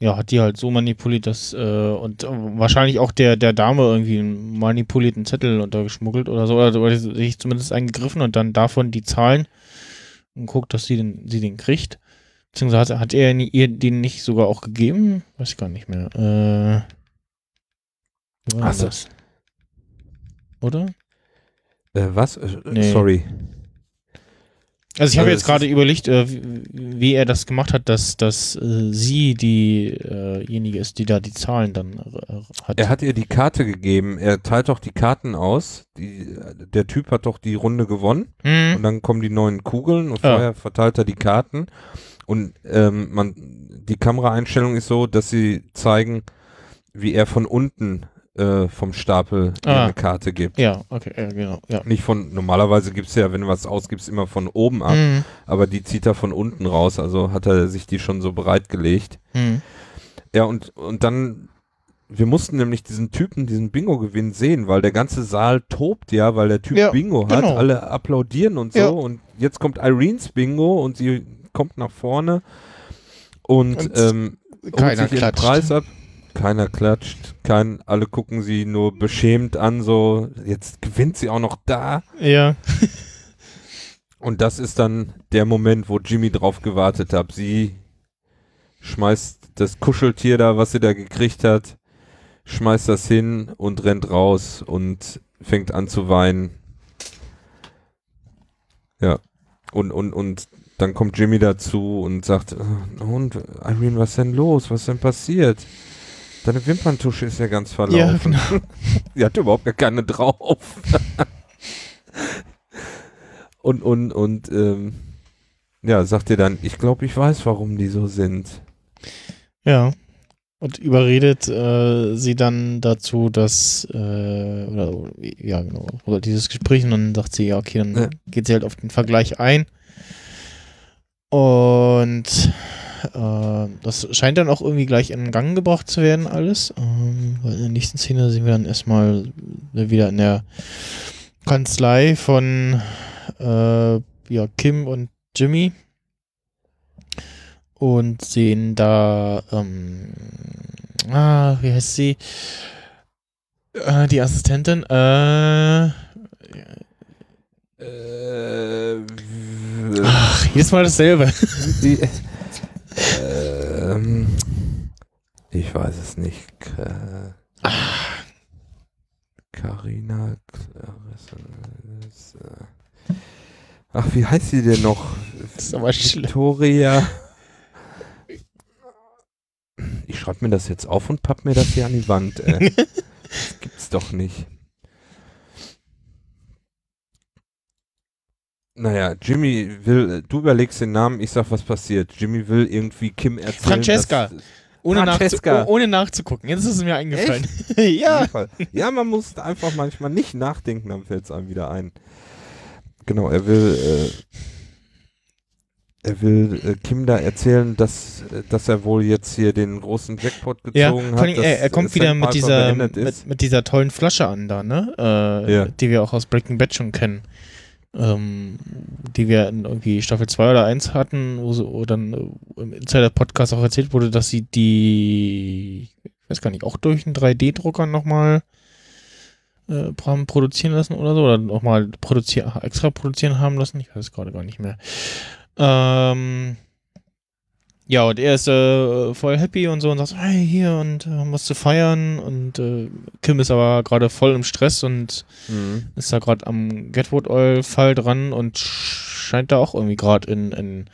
ja, hat die halt so manipuliert, dass, äh, und äh, wahrscheinlich auch der, der Dame irgendwie einen manipulierten Zettel untergeschmuggelt oder so, oder, oder sich zumindest eingegriffen und dann davon die Zahlen und guckt, dass sie den, sie den kriegt. Beziehungsweise hat, hat er nie- ihr den nicht sogar auch gegeben? Weiß ich gar nicht mehr. Äh, war Ach so. das? Oder? Äh, was? Äh, Nee. Sorry. Also ich habe Also jetzt gerade überlegt, äh, wie, wie er das gemacht hat, dass, dass äh, sie diejenige ist, die da die Zahlen dann äh, hat. Er hat ihr die Karte gegeben. Er teilt doch die Karten aus. Die, der Typ hat doch die Runde gewonnen. Und Hm. dann kommen die neuen Kugeln und vorher verteilt er die Karten. Und ähm, man, die Kameraeinstellung ist so, dass sie zeigen, wie er von unten äh, vom Stapel Ah. eine Karte gibt. Ja, okay, ja, genau. Ja. Nicht von, normalerweise gibt's ja, wenn du was ausgibst, immer von oben ab, Hm. aber die zieht er von unten raus, also hat er sich die schon so bereitgelegt. Hm. Ja, und, und dann, wir mussten nämlich diesen Typen, diesen Bingo-Gewinn sehen, weil der ganze Saal tobt ja, weil der Typ Ja, Bingo hat, genau. alle applaudieren und so. Ja. Und jetzt kommt Irenes Bingo und sie kommt nach vorne und, Und ähm, holt sich ihren klatscht. Preis ab. Keiner klatscht, kein, alle gucken sie nur beschämt an, so, jetzt gewinnt sie auch noch da. Ja. Und das ist dann der Moment, wo Jimmy drauf gewartet hat. Sie schmeißt das Kuscheltier da, was sie da gekriegt hat, schmeißt das hin und rennt raus und fängt an zu weinen. Ja. Und, und, und dann kommt Jimmy dazu und sagt, "Äh, und Irene, was ist denn los? Was ist denn passiert? Deine Wimperntusche ist ja ganz verlaufen. Ja, genau. Sie hatte überhaupt gar keine drauf. und, und, und, ähm, ja, sagt ihr dann, ich glaube, ich weiß, warum die so sind. Ja. Und überredet äh, sie dann dazu, dass, äh, oder, ja, genau, oder dieses Gespräch und dann sagt sie, ja, okay, dann Ja. geht sie halt auf den Vergleich ein. Und äh, das scheint dann auch irgendwie gleich in Gang gebracht zu werden, alles. Ähm, weil in der nächsten Szene sehen wir dann erstmal wieder in der Kanzlei von äh, ja, Kim und Jimmy und sehen da, ähm, ah, wie heißt sie? Äh, die Assistentin, äh, Äh, ach, jedes Mal dasselbe. die, ähm, ich weiß es nicht. Ka- Carina Clarissa, äh, Ach, wie heißt sie denn noch? Das ist aber. Victoria. Ich schreibe mir das jetzt auf und papp mir das hier an die Wand. Ey. Das gibt's doch nicht. Naja, Jimmy will, du überlegst den Namen, ich sag, was passiert. Jimmy will irgendwie Kim erzählen. Francesca. dass- Ohne, nachzu Francesca. oh- ohne nachzugucken. Jetzt ist es mir eingefallen. Ja. Ja, man muss einfach manchmal nicht nachdenken, dann fällt es einem wieder ein. Genau, er will, äh, er will äh, Kim da erzählen, dass, äh, dass er wohl jetzt hier den großen Jackpot Ja, gezogen vor hat. allem, er, er kommt äh, wieder mit dieser, mit, mit dieser tollen Flasche an da, ne? Äh, Ja. Die wir auch aus Breaking Bad schon kennen. Ähm, die wir in irgendwie Staffel 2 oder 1 hatten, wo, so, wo dann äh, im Insider-Podcast auch erzählt wurde, dass sie die, ich weiß gar nicht, auch durch einen 3D-Drucker nochmal äh, produzieren lassen oder so, oder nochmal produzier extra produzieren haben lassen. Ich weiß es gerade gar nicht mehr. Ähm, ja, und er ist äh, voll happy und so und sagt, hey, hier und äh, was zu feiern und äh, Kim ist aber gerade voll im Stress und Mhm. ist da gerade am Getwood Oil Fall dran und scheint da auch irgendwie gerade in, in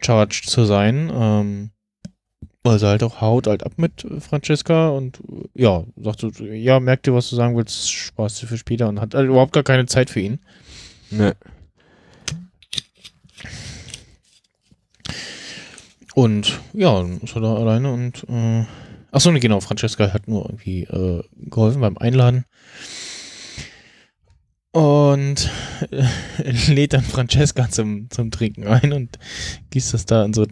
Charge zu sein. Ähm, sie halt auch haut halt ab mit Francesca und äh, ja, sagt so, ja, merk dir, was du sagen willst, Spaß dir für später und hat halt überhaupt gar keine Zeit für ihn. Ne. Und ja, ist er da alleine und äh, Achso, ne, genau, Francesca hat nur irgendwie äh, geholfen beim Einladen. Und äh, lädt dann Francesca zum, zum Trinken ein und gießt das da in so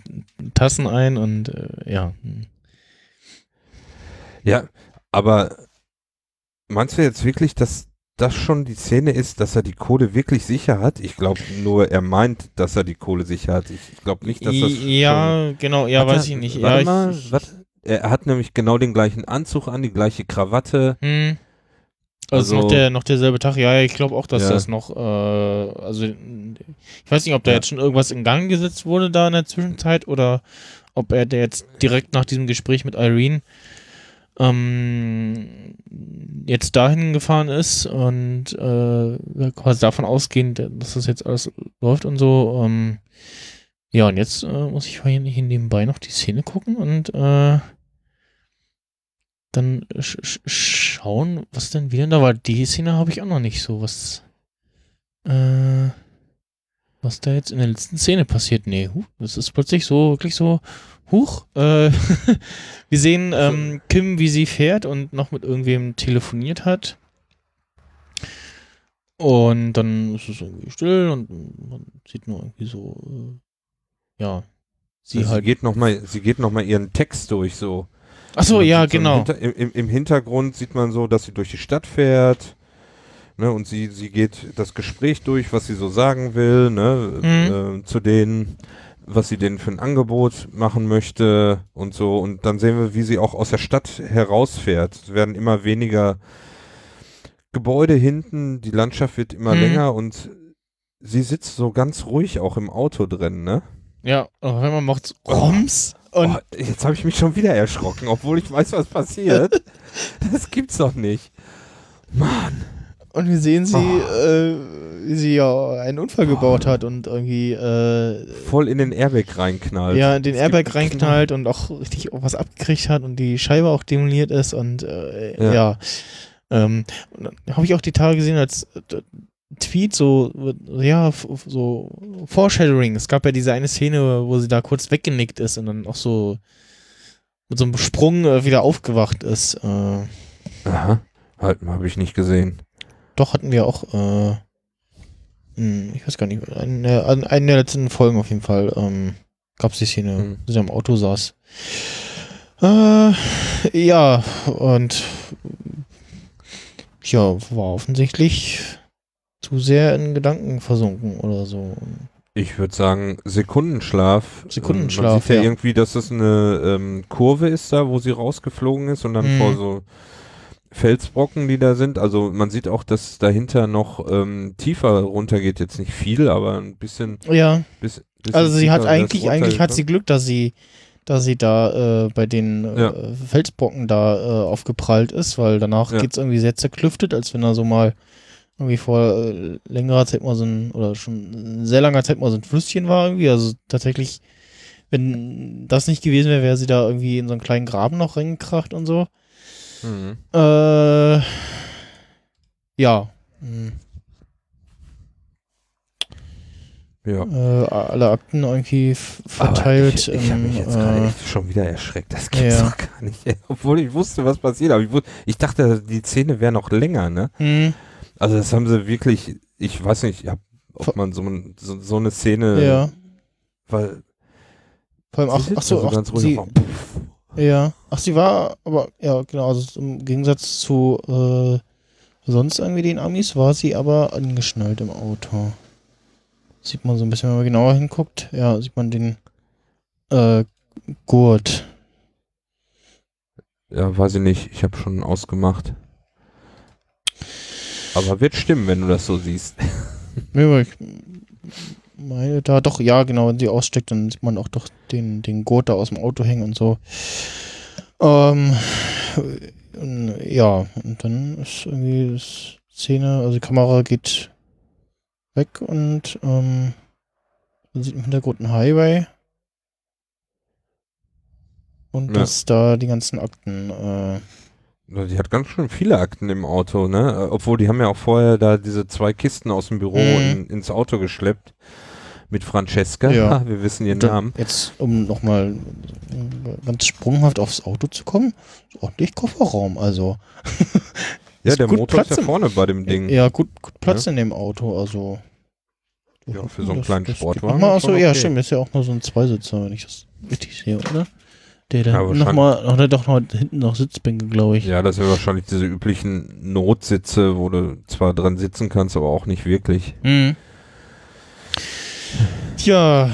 Tassen ein und äh, ja. Ja, aber meinst du jetzt wirklich, dass das schon die Szene ist, dass er die Kohle wirklich sicher hat? Ich glaube nur, er meint, dass er die Kohle sicher hat. Ich, ich glaube nicht, dass das. Ja, genau, ja, weiß er- ich nicht. Warte ja, mal, ich, warte. Er hat nämlich genau den gleichen Anzug an, die gleiche Krawatte. Hm. Also, Also- noch, der, noch derselbe Tag, ja, ja, ich glaube auch, dass Ja. das noch, äh, also ich weiß nicht, ob da Ja. jetzt schon irgendwas in Gang gesetzt wurde da in der Zwischenzeit oder ob er der jetzt direkt nach diesem Gespräch mit Irene ähm, jetzt dahin gefahren ist und äh, quasi davon ausgehend, dass das jetzt alles läuft und so. Ähm, ja, und jetzt äh, muss ich hier nebenbei noch die Szene gucken und äh, dann sch sch schauen, was denn wieder da war. Die Szene habe ich auch noch nicht so. Was, äh, was da jetzt in der letzten Szene passiert. Nee, huh, das ist plötzlich so, wirklich so, huch. Äh, wir sehen ähm, Kim, wie sie fährt und noch mit irgendwem telefoniert hat. Und dann ist es irgendwie still und man sieht nur irgendwie so, äh, ja, sie Sie, halt. geht noch sie geht noch mal ihren Text durch so. Achso, Man ja, so im genau. Hinter, im, im- Hintergrund sieht man so, dass sie durch die Stadt fährt. Ne, und sie, sie geht das Gespräch durch, was sie so sagen will, ne, äh, zu denen, was sie denen für ein Angebot machen möchte und so. Und dann sehen wir, wie sie auch aus der Stadt herausfährt. Es werden immer weniger Gebäude hinten, die Landschaft wird immer Mhm. länger und sie sitzt so ganz ruhig auch im Auto drin, ne? Ja, und wenn man macht Roms und oh, jetzt habe ich mich schon wieder erschrocken, obwohl ich weiß, was passiert. das gibt's doch nicht. Mann. Und wir sehen sie, Oh. äh, wie sie ja einen Unfall gebaut hat und irgendwie äh, Voll in den Airbag reinknallt. ja, den Es Airbag reinknallt und auch richtig auch was abgekriegt hat und die Scheibe auch demoliert ist und äh, Ja. ja. Ähm, und dann habe ich auch die Tage gesehen als äh, Tweet so, ja, so Foreshadowing. Es gab ja diese eine Szene, wo sie da kurz weggenickt ist und dann auch so mit so einem Sprung äh, wieder aufgewacht ist. Äh, Aha. Halt, habe ich nicht gesehen. Doch, hatten wir auch, äh, hm, ich weiß gar nicht, an einer der letzten Folgen auf jeden Fall, ähm, gab es die Szene, Hm. wo sie am Auto saß. Äh, ja, und ja, war offensichtlich zu sehr in Gedanken versunken oder so. Ich würde sagen, Sekundenschlaf. Sekundenschlaf, Ähm, Man sieht ja, ja. irgendwie, dass das eine ähm, Kurve ist da, wo sie rausgeflogen ist und dann Mhm. vor so Felsbrocken, die da sind. Also man sieht auch, dass dahinter noch ähm, tiefer runtergeht. Jetzt nicht viel, aber ein bisschen. Ja, Bis, bisschen also sie hat eigentlich, eigentlich hat sie Glück, dass sie, dass sie da äh, bei den äh, Ja. Felsbrocken da äh, aufgeprallt ist, weil danach Ja. geht's irgendwie sehr zerklüftet, als wenn er so mal irgendwie vor äh, längerer Zeit mal so ein, oder schon sehr langer Zeit mal so ein Flüsschen war irgendwie. Also tatsächlich, wenn das nicht gewesen wäre, wäre sie da irgendwie in so einen kleinen Graben noch reingekracht und so. Mhm. Äh, ja. Hm. Ja. Äh, alle Akten irgendwie verteilt. Ich ich habe mich jetzt äh, gerade echt schon wieder erschreckt. Das gibt's ja. doch gar nicht. Obwohl ich wusste, was passiert. Aber ich, wus- ich dachte, die Szene wäre noch länger, ne? hm. Also das haben sie wirklich, ich weiß nicht, ob man so, so, so eine Szene, Ja. weil Vor allem, ach, ach so, ach, ganz ruhig sie. Ja, ach, sie war, aber, ja, genau, also im Gegensatz zu, äh, sonst irgendwie den Amis war sie aber angeschnallt im Auto. Sieht man so ein bisschen, wenn man genauer hinguckt, ja, sieht man den, äh, Gurt. Ja, weiß ich nicht, ich habe schon ausgemacht. Aber wird stimmen, wenn du das so siehst. Aber ich meine da doch, ja, genau, wenn sie aussteckt, dann sieht man auch doch den, den Gurt da aus dem Auto hängen und so. Ähm, ja, und dann ist irgendwie das Szene, also die Kamera geht weg und ähm, man sieht im Hintergrund einen Highway. Und Ja. dass da die ganzen Akten, äh, Die hat ganz schön viele Akten im Auto, ne? Obwohl die haben ja auch vorher da diese zwei Kisten aus dem Büro Mhm. in, ins Auto geschleppt. Mit Francesca. Ja. Wir wissen ihren Dann Namen. Jetzt, um nochmal ganz sprunghaft aufs Auto zu kommen, ist ordentlich Kofferraum, also. Ja, ist der gut Motor ist Platz ja im- vorne bei dem Ding. Ja, gut, gut Platz in dem Auto, also. Ja, für so einen Das- kleinen das Sportwagen ist schon achso, ja, okay. stimmt, ist ja auch nur so ein Zweisitzer, wenn ich das richtig sehe, oder? Der da Ja, nochmal, hat er doch noch hinten noch Sitzbänke, glaube ich. Ja, das sind wahrscheinlich diese üblichen Notsitze, wo du zwar dran sitzen kannst, aber auch nicht wirklich. Mhm. Tja,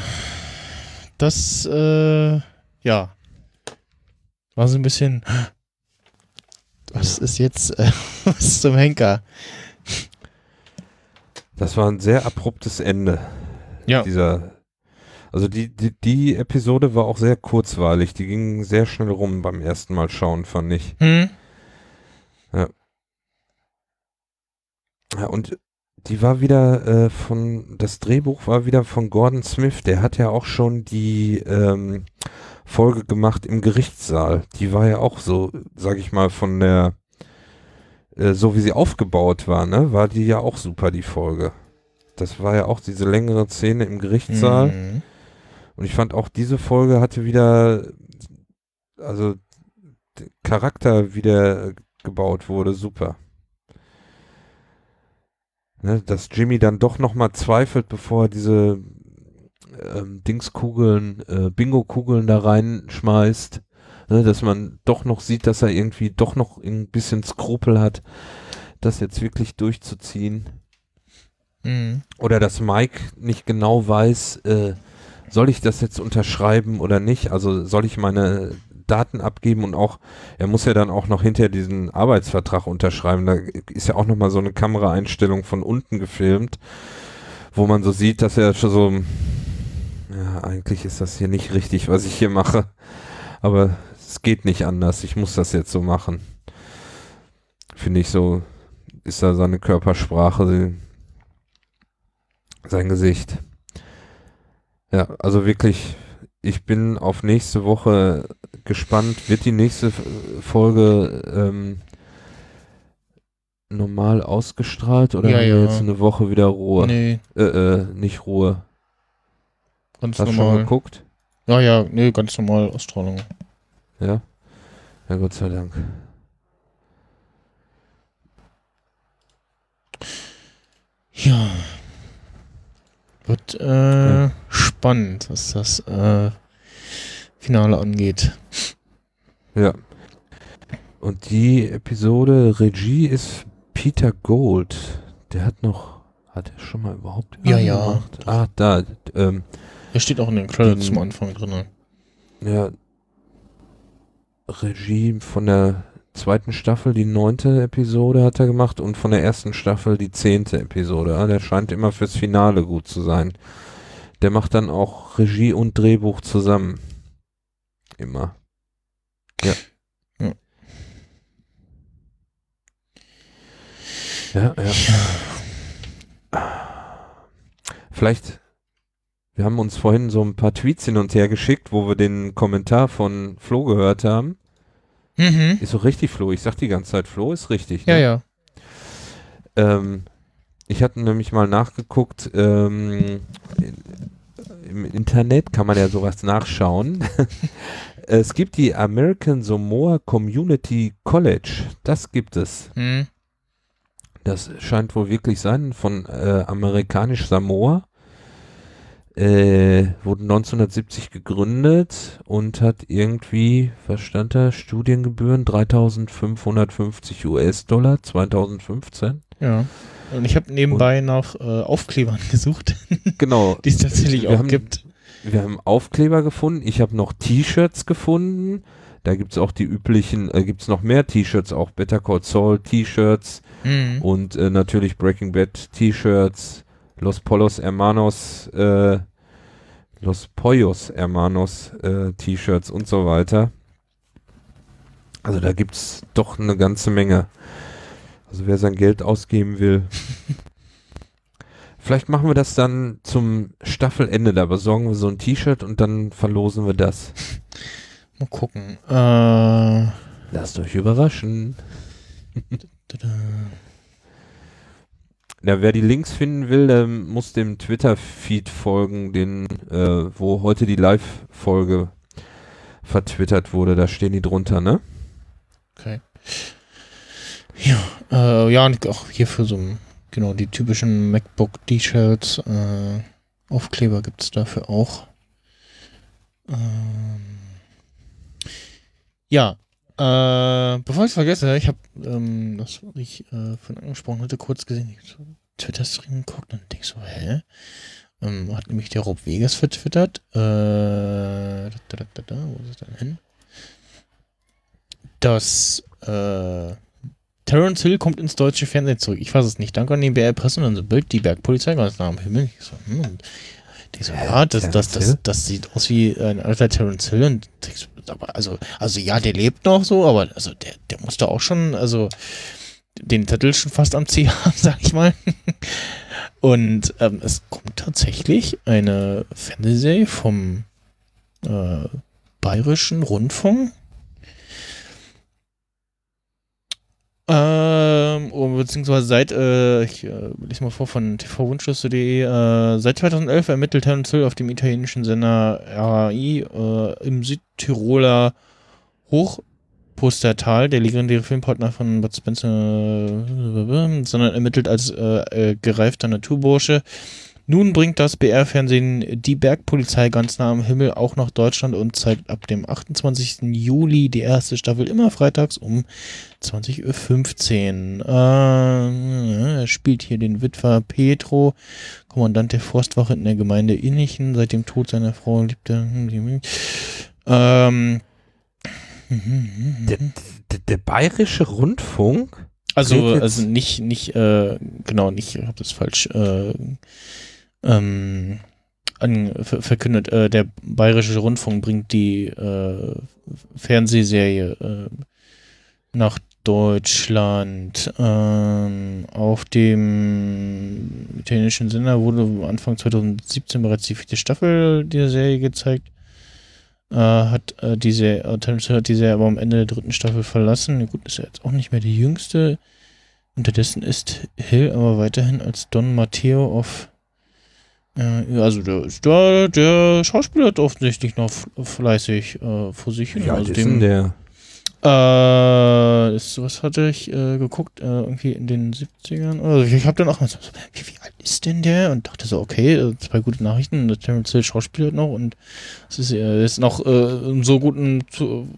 das, äh, ja. War so ein bisschen. Was ist jetzt, äh, was zum Henker? Das war ein sehr abruptes Ende. Ja. Dieser, also die, die, die Episode war auch sehr kurzweilig. Die ging sehr schnell rum beim ersten Mal schauen, fand ich. Hm? Ja, und die war wieder äh, von, das Drehbuch war wieder von Gordon Smith. Der hat ja auch schon die ähm, Folge gemacht im Gerichtssaal. Die war ja auch so, sag ich mal, von der, äh, so wie sie aufgebaut war, ne, war die ja auch super, die Folge. Das war ja auch diese längere Szene im Gerichtssaal. Mhm. Und ich fand auch diese Folge hatte wieder, also Charakter wieder gebaut wurde, super. Ne, dass Jimmy dann doch nochmal zweifelt, bevor er diese ähm, Dingskugeln, äh, Bingo-Kugeln da reinschmeißt. Ne, dass man doch noch sieht, dass er irgendwie doch noch ein bisschen Skrupel hat, das jetzt wirklich durchzuziehen. Mhm. Oder dass Mike nicht genau weiß, äh, soll ich das jetzt unterschreiben oder nicht? Also soll ich meine Daten abgeben und auch, er muss ja dann auch noch hinterher diesen Arbeitsvertrag unterschreiben. Da ist ja auch nochmal so eine Kameraeinstellung von unten gefilmt, wo man so sieht, dass er schon so, ja, eigentlich ist das hier nicht richtig, was ich hier mache. Aber es geht nicht anders. Ich muss das jetzt so machen. Finde ich so, ist da seine Körpersprache, sein Gesicht. Ja, also wirklich, ich bin auf nächste Woche gespannt. Wird die nächste Folge ähm, normal ausgestrahlt oder Ja, haben wir ja. jetzt eine Woche wieder Ruhe? Nee, Äh, äh, nicht Ruhe. ganz Hast du schon normal. geguckt? Ja, ja, nee, ganz normal Ausstrahlung. Ja? Ja, Gott sei Dank. Ja. Wird äh, spannend, was das äh, Finale angeht. Ja. Und die Episode Regie ist Peter Gold. Der hat noch, hat er schon mal überhaupt Ja, ja. gemacht? Ah, da, ähm, Er steht auch in den Credits zum Anfang drin. ja, Regie von der zweiten Staffel, die neunte Episode hat er gemacht und von der ersten Staffel die zehnte Episode. Ah, der scheint immer fürs Finale gut zu sein. Der macht dann auch Regie und Drehbuch zusammen. Immer. Ja. Ja. Ja, ja. Vielleicht, wir haben uns vorhin so ein paar Tweets hin und her geschickt, wo wir den Kommentar von Flo gehört haben. Mhm. Ist so richtig Flo. Ich sag die ganze Zeit, Flo ist richtig. Ja, ne? ja. Ähm, ich hatte nämlich mal nachgeguckt, ähm, im Internet kann man ja sowas nachschauen. es gibt die American Samoa Community College. Das gibt es. Mhm. Das scheint wohl wirklich sein von äh, amerikanisch Samoa. Äh, wurde 1970 gegründet und hat irgendwie, was stand da, Studiengebühren 3550 US-Dollar 2015. Ja. Und ich habe nebenbei nach äh, Aufklebern gesucht, Genau. die es tatsächlich Wir auch haben- gibt. Wir haben Aufkleber gefunden. Ich habe noch T-Shirts gefunden. Da gibt es auch die üblichen, äh, gibt es noch mehr T-Shirts, auch Better Call Saul T-Shirts Mhm. und äh, natürlich Breaking Bad T-Shirts, Los Polos Hermanos, äh, Los Pollos Hermanos äh, T-Shirts und so weiter. Also da gibt es doch eine ganze Menge. Also wer sein Geld ausgeben will. Vielleicht machen wir das dann zum Staffelende. Da besorgen wir so ein T-Shirt und dann verlosen wir das. Mal gucken. Äh, Lasst euch überraschen. Ja, wer die Links finden will, der muss dem Twitter-Feed folgen, den, äh, wo heute die Live-Folge vertwittert wurde. Da stehen die drunter, ne? Okay. Ja, äh, ja, und auch hier für so genau die typischen MacBook D-Shells äh, Aufkleber gibt es dafür auch. Ähm, ja, äh, bevor ich es vergesse, ich habe ähm, das, was ich äh, von angesprochen hatte, kurz gesehen, ich so Twitter-Stream geguckt und denk so, hä? Ähm, hat nämlich der Rob Vegas vertwittert. Äh, da, da, da, da, wo ist es denn hin? Dass äh, Terence Hill kommt ins deutsche Fernsehen zurück. Ich weiß es nicht. Danke an den BR-Presse und dann so Bild, die Bergpolizei ganz nah am Himmel. Ich so, hm, und die so, ja, das, das, das, das sieht aus wie ein alter Terence Hill. Und ich so, aber also, also ja, der lebt noch so, aber also der, der musste auch schon, also den Titel schon fast am C haben, sag ich mal. Und ähm, es kommt tatsächlich eine Fernsehserie vom äh, Bayerischen Rundfunk. Ähm, oh, beziehungsweise seit, äh, ich äh, lese mal vor von tvwunschliste.de, äh, seit 2011 ermittelt Herrn Zöll auf dem italienischen Sender RAI äh, im Südtiroler Hochpustertal, der legendäre Filmpartner von Bud Spencer, sondern ermittelt als äh, äh, gereifter Naturbursche. Nun bringt das BR-Fernsehen die Bergpolizei ganz nah am Himmel auch nach Deutschland und zeigt ab dem 28. Juli die erste Staffel immer freitags um 20.15 Uhr. Äh, er spielt hier den Witwer Petro, Kommandant der Forstwache in der Gemeinde Innichen. Seit dem Tod seiner Frau liebt er. Ähm, Der, der, der Bayerische Rundfunk? also, also nicht, nicht, äh, genau, nicht, ich habe das falsch äh, ähm, an, ver verkündet. Äh, der Bayerische Rundfunk bringt die äh, Fernsehserie äh, nach Deutschland. Ähm, auf dem italienischen Sender wurde Anfang 2017 bereits die vierte Staffel der Serie gezeigt. Äh, hat äh, diese, äh, hat die Serie aber am Ende der dritten Staffel verlassen. Gut, ist ja jetzt auch nicht mehr die jüngste. Unterdessen ist Hill aber weiterhin als Don Matteo auf. Äh, also der, da, der Schauspieler hat offensichtlich noch fleißig äh, vor sich hin. Ja, also denn der. äh, ist, was hatte ich äh, geguckt? Äh, irgendwie in den 70ern? Also ich habe dann auch mal so, wie, wie alt ist denn der? Und dachte so, okay, äh, zwei gute Nachrichten. Der Terence Hill schauspielt noch und es ist, äh, ist noch äh, in so guten zu,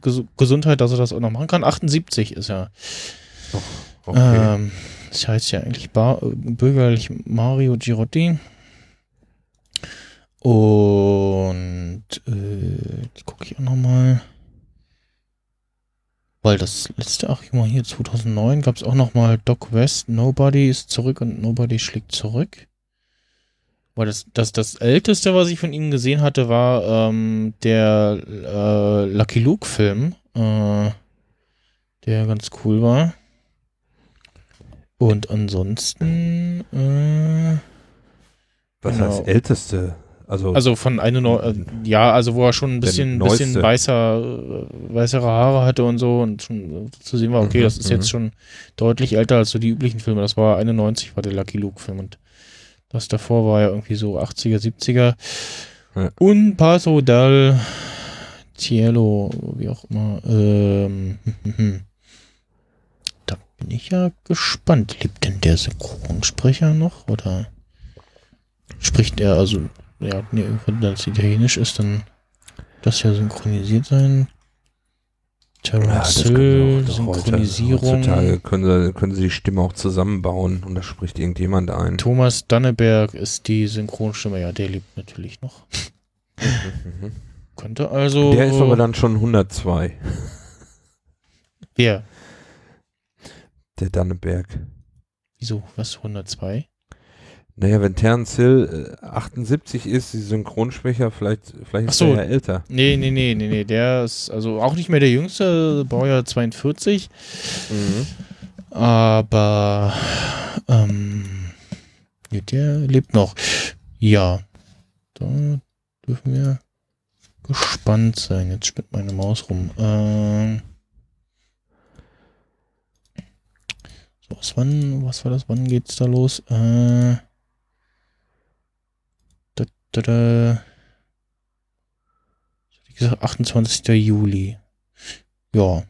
Ges Gesundheit, dass er das auch noch machen kann. 78 ist er. Okay. Ähm, das heißt ja eigentlich bar, bürgerlich Mario Girotti. Und äh, gucke ich auch nochmal. Weil das letzte, ach guck mal hier, 2009 gab es auch nochmal Doc West, Nobody ist zurück und Nobody schlägt zurück. Weil das, das, das älteste, was ich von ihnen gesehen hatte, war ähm, der äh, Lucky Luke Film, äh, der ganz cool war. Und ansonsten, äh, Was genau. heißt älteste? Also, also von eine Neu äh, ja, also wo er schon ein bisschen, bisschen weißer, äh, weißere Haare hatte und so und schon äh, zu sehen war, okay, Mhm, das ist mhm. jetzt schon deutlich älter als so die üblichen Filme. Das war 91 war der Lucky Luke Film und das davor war ja irgendwie so 80er, 70er. Ja. Un Paso dal Cielo, wie auch immer. Ähm, da bin ich ja gespannt. Lebt denn der Synchronsprecher noch oder spricht er also ja, nee, wenn das Italienisch ist, dann das ja synchronisiert sein. ja, Terence können Hill, doch heute, Synchronisierung. heutzutage können sie, können sie die Stimme auch zusammenbauen und da spricht irgendjemand ein. Thomas Danneberg ist die Synchronstimme. Ja, der lebt natürlich noch. Mhm. Könnte also. Der ist aber dann schon 102, Wer? der Danneberg. Wieso? Was? 102? Naja, wenn Terence Hill äh, 78 ist, die Synchronsprecher, vielleicht, vielleicht ist so. er ja älter. Nee, nee, nee, nee, nee. Der ist also auch nicht mehr der jüngste, Baujahr 42. Aber ähm, nee, der lebt noch. Ja. Da dürfen wir gespannt sein. Jetzt spinnt meine Maus rum. Ähm, was, wann, was war das? Wann geht's da los? Äh, da, da, da. Wie gesagt, 28. Juli. Ja,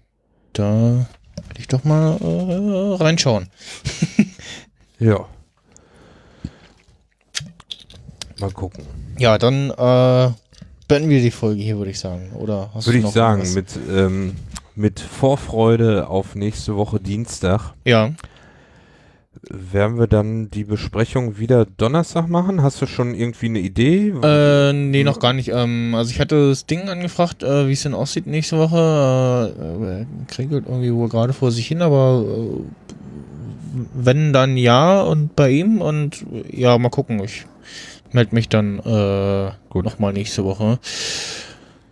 da werde ich doch mal äh, reinschauen. Ja. Mal gucken. Ja, dann äh, beenden wir die Folge hier, würde ich sagen. Oder hast Würde ich sagen, mit, ähm, mit Vorfreude auf nächste Woche Dienstag Ja, werden wir dann die Besprechung wieder Donnerstag machen. Hast du schon irgendwie eine Idee? Äh, nee, noch gar nicht. Ähm, also ich hatte das Ding angefragt, äh, wie es denn aussieht nächste Woche. Äh, kriegelt irgendwie wohl gerade vor sich hin, aber äh, wenn dann ja und bei ihm und ja, mal gucken. Ich melde mich dann äh, Gut. nochmal nächste Woche.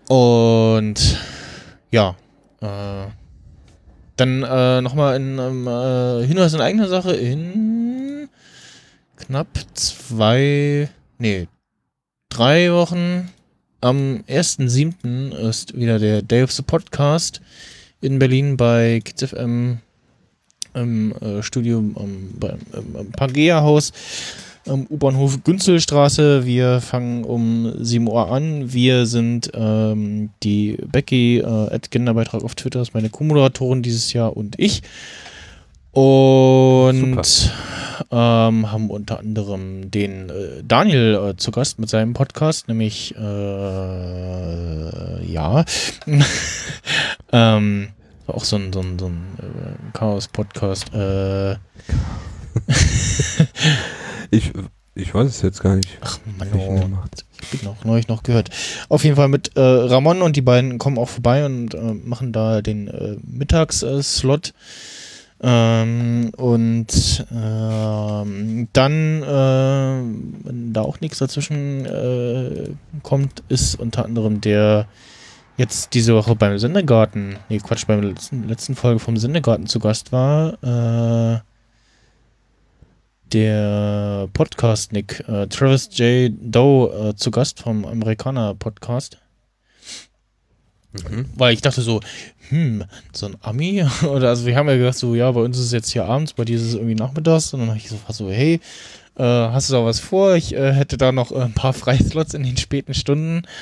Und ja, äh, dann äh, nochmal in ähm, äh, Hinweis in eigener Sache in knapp zwei, nee, drei Wochen. Am 1.7. ist wieder der Day of the Podcast in Berlin bei Kids FM im äh, Studio am, beim, im, im Pangea-Haus am U-Bahnhof Günzelstraße. Wir fangen um 7 Uhr an. Wir sind ähm, die Becky, äh, at Genderbeitrag auf Twitter, ist meine Co-Moderatorin dieses Jahr und ich. Und ähm, haben unter anderem den äh, Daniel äh, zu Gast mit seinem Podcast, nämlich äh, ja. ähm, auch so ein, so ein, so ein äh, Chaos-Podcast. Äh, Ich, ich weiß es jetzt gar nicht. ach Mann, oh. Ich bin auch neulich noch gehört. Auf jeden Fall mit äh, Ramon und die beiden kommen auch vorbei und äh, machen da den äh, Mittagsslot. Ähm, und ähm, dann, äh, wenn da auch nichts dazwischen äh, kommt, ist unter anderem der jetzt diese Woche beim Sendegarten, nee Quatsch, beim letzten, letzten Folge vom Sendegarten zu Gast war, äh, der Podcast Nick, äh, Travis J. Doe äh, zu Gast vom Amerikaner Podcast. Mhm. Weil ich dachte so, hm, so ein Ami? Oder also wir haben ja gedacht, so, ja, bei uns ist es jetzt hier abends, bei dir ist es irgendwie nachmittags. Und dann habe ich so, so hey, äh, hast du da was vor? Ich äh, hätte da noch äh, ein paar Freislots in den späten Stunden.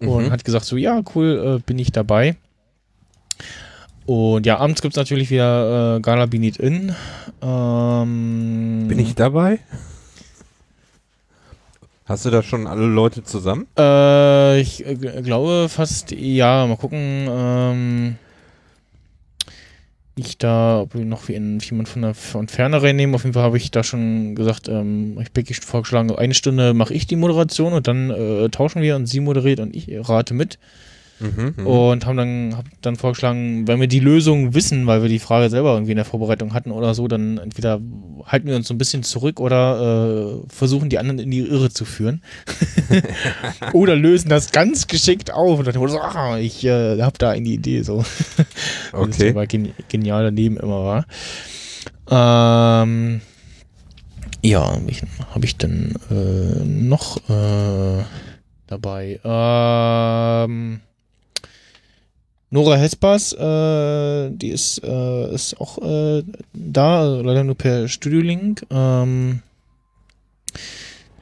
Und Mhm. hat gesagt, so, ja, cool, äh, bin ich dabei. Und ja, abends gibt es natürlich wieder äh, Gala Need In. Ähm, Bin ich dabei? Hast du da schon alle Leute zusammen? Äh, ich äh, glaube fast ja. Mal gucken. Ähm, ich da, ob wir noch jemand von der von Ferne reinnehmen. Auf jeden Fall habe ich da schon gesagt, ähm, ich schon vorgeschlagen, eine Stunde mache ich die Moderation und dann äh, tauschen wir und sie moderiert und ich rate mit. Mhm. mhm. Und haben dann, hab dann vorgeschlagen, wenn wir die Lösung wissen, weil wir die Frage selber irgendwie in der Vorbereitung hatten oder so, dann entweder halten wir uns so ein bisschen zurück oder äh, versuchen die anderen in die Irre zu führen. oder lösen das ganz geschickt auf und dann wurde so, ah, ich äh, habe da eine Idee so. Das Okay. aber gen genial daneben immer war. Ähm, ja, habe ich, hab ich denn äh, noch äh, dabei? Ähm, Nora Hespers, äh, die ist, äh, ist auch äh, da, leider nur per Studiolink. Ähm,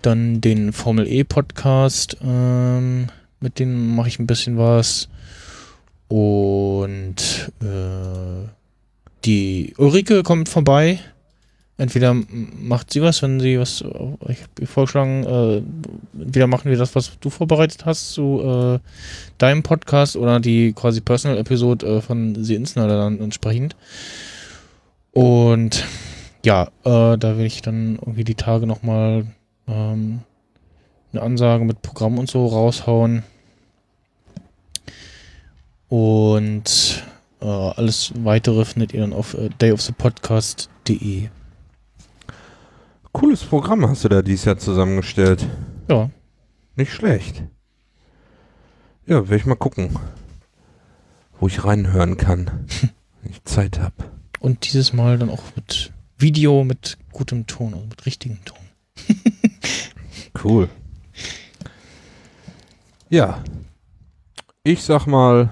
dann den Formel E Podcast, ähm, mit denen mache ich ein bisschen was. Und äh, die Ulrike kommt vorbei. Entweder macht sie was, wenn sie was, äh, ich habe vorgeschlagen, äh, entweder machen wir das, was du vorbereitet hast zu äh, deinem Podcast oder die quasi Personal-Episode äh, von Sie Insnalder dann entsprechend. Und ja, äh, da will ich dann irgendwie die Tage nochmal ähm, eine Ansage mit Programm und so raushauen. Und äh, alles weitere findet ihr dann auf äh, dayofthepodcast.de. Cooles Programm hast du da dieses Jahr zusammengestellt. Ja, Nicht schlecht. Ja, werde ich mal gucken, wo ich reinhören kann, wenn ich Zeit habe. und dieses Mal dann auch mit Video mit gutem Ton, also mit richtigem Ton. Cool. Ja. Ich sag mal,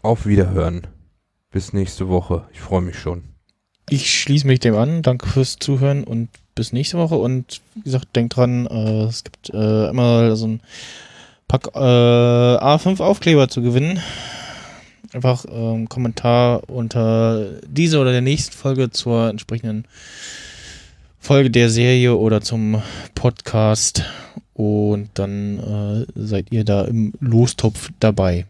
auf Wiederhören. Bis nächste Woche. Ich freue mich schon. Ich schließe mich dem an. Danke fürs Zuhören und bis nächste Woche. Und wie gesagt, denkt dran, äh, es gibt äh, immer so ein Pack äh, A5 Aufkleber zu gewinnen. Einfach ähm, Kommentar unter dieser oder der nächsten Folge zur entsprechenden Folge der Serie oder zum Podcast. Und dann äh, seid ihr da im Lostopf dabei.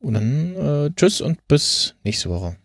Und dann äh, tschüss und bis nächste Woche.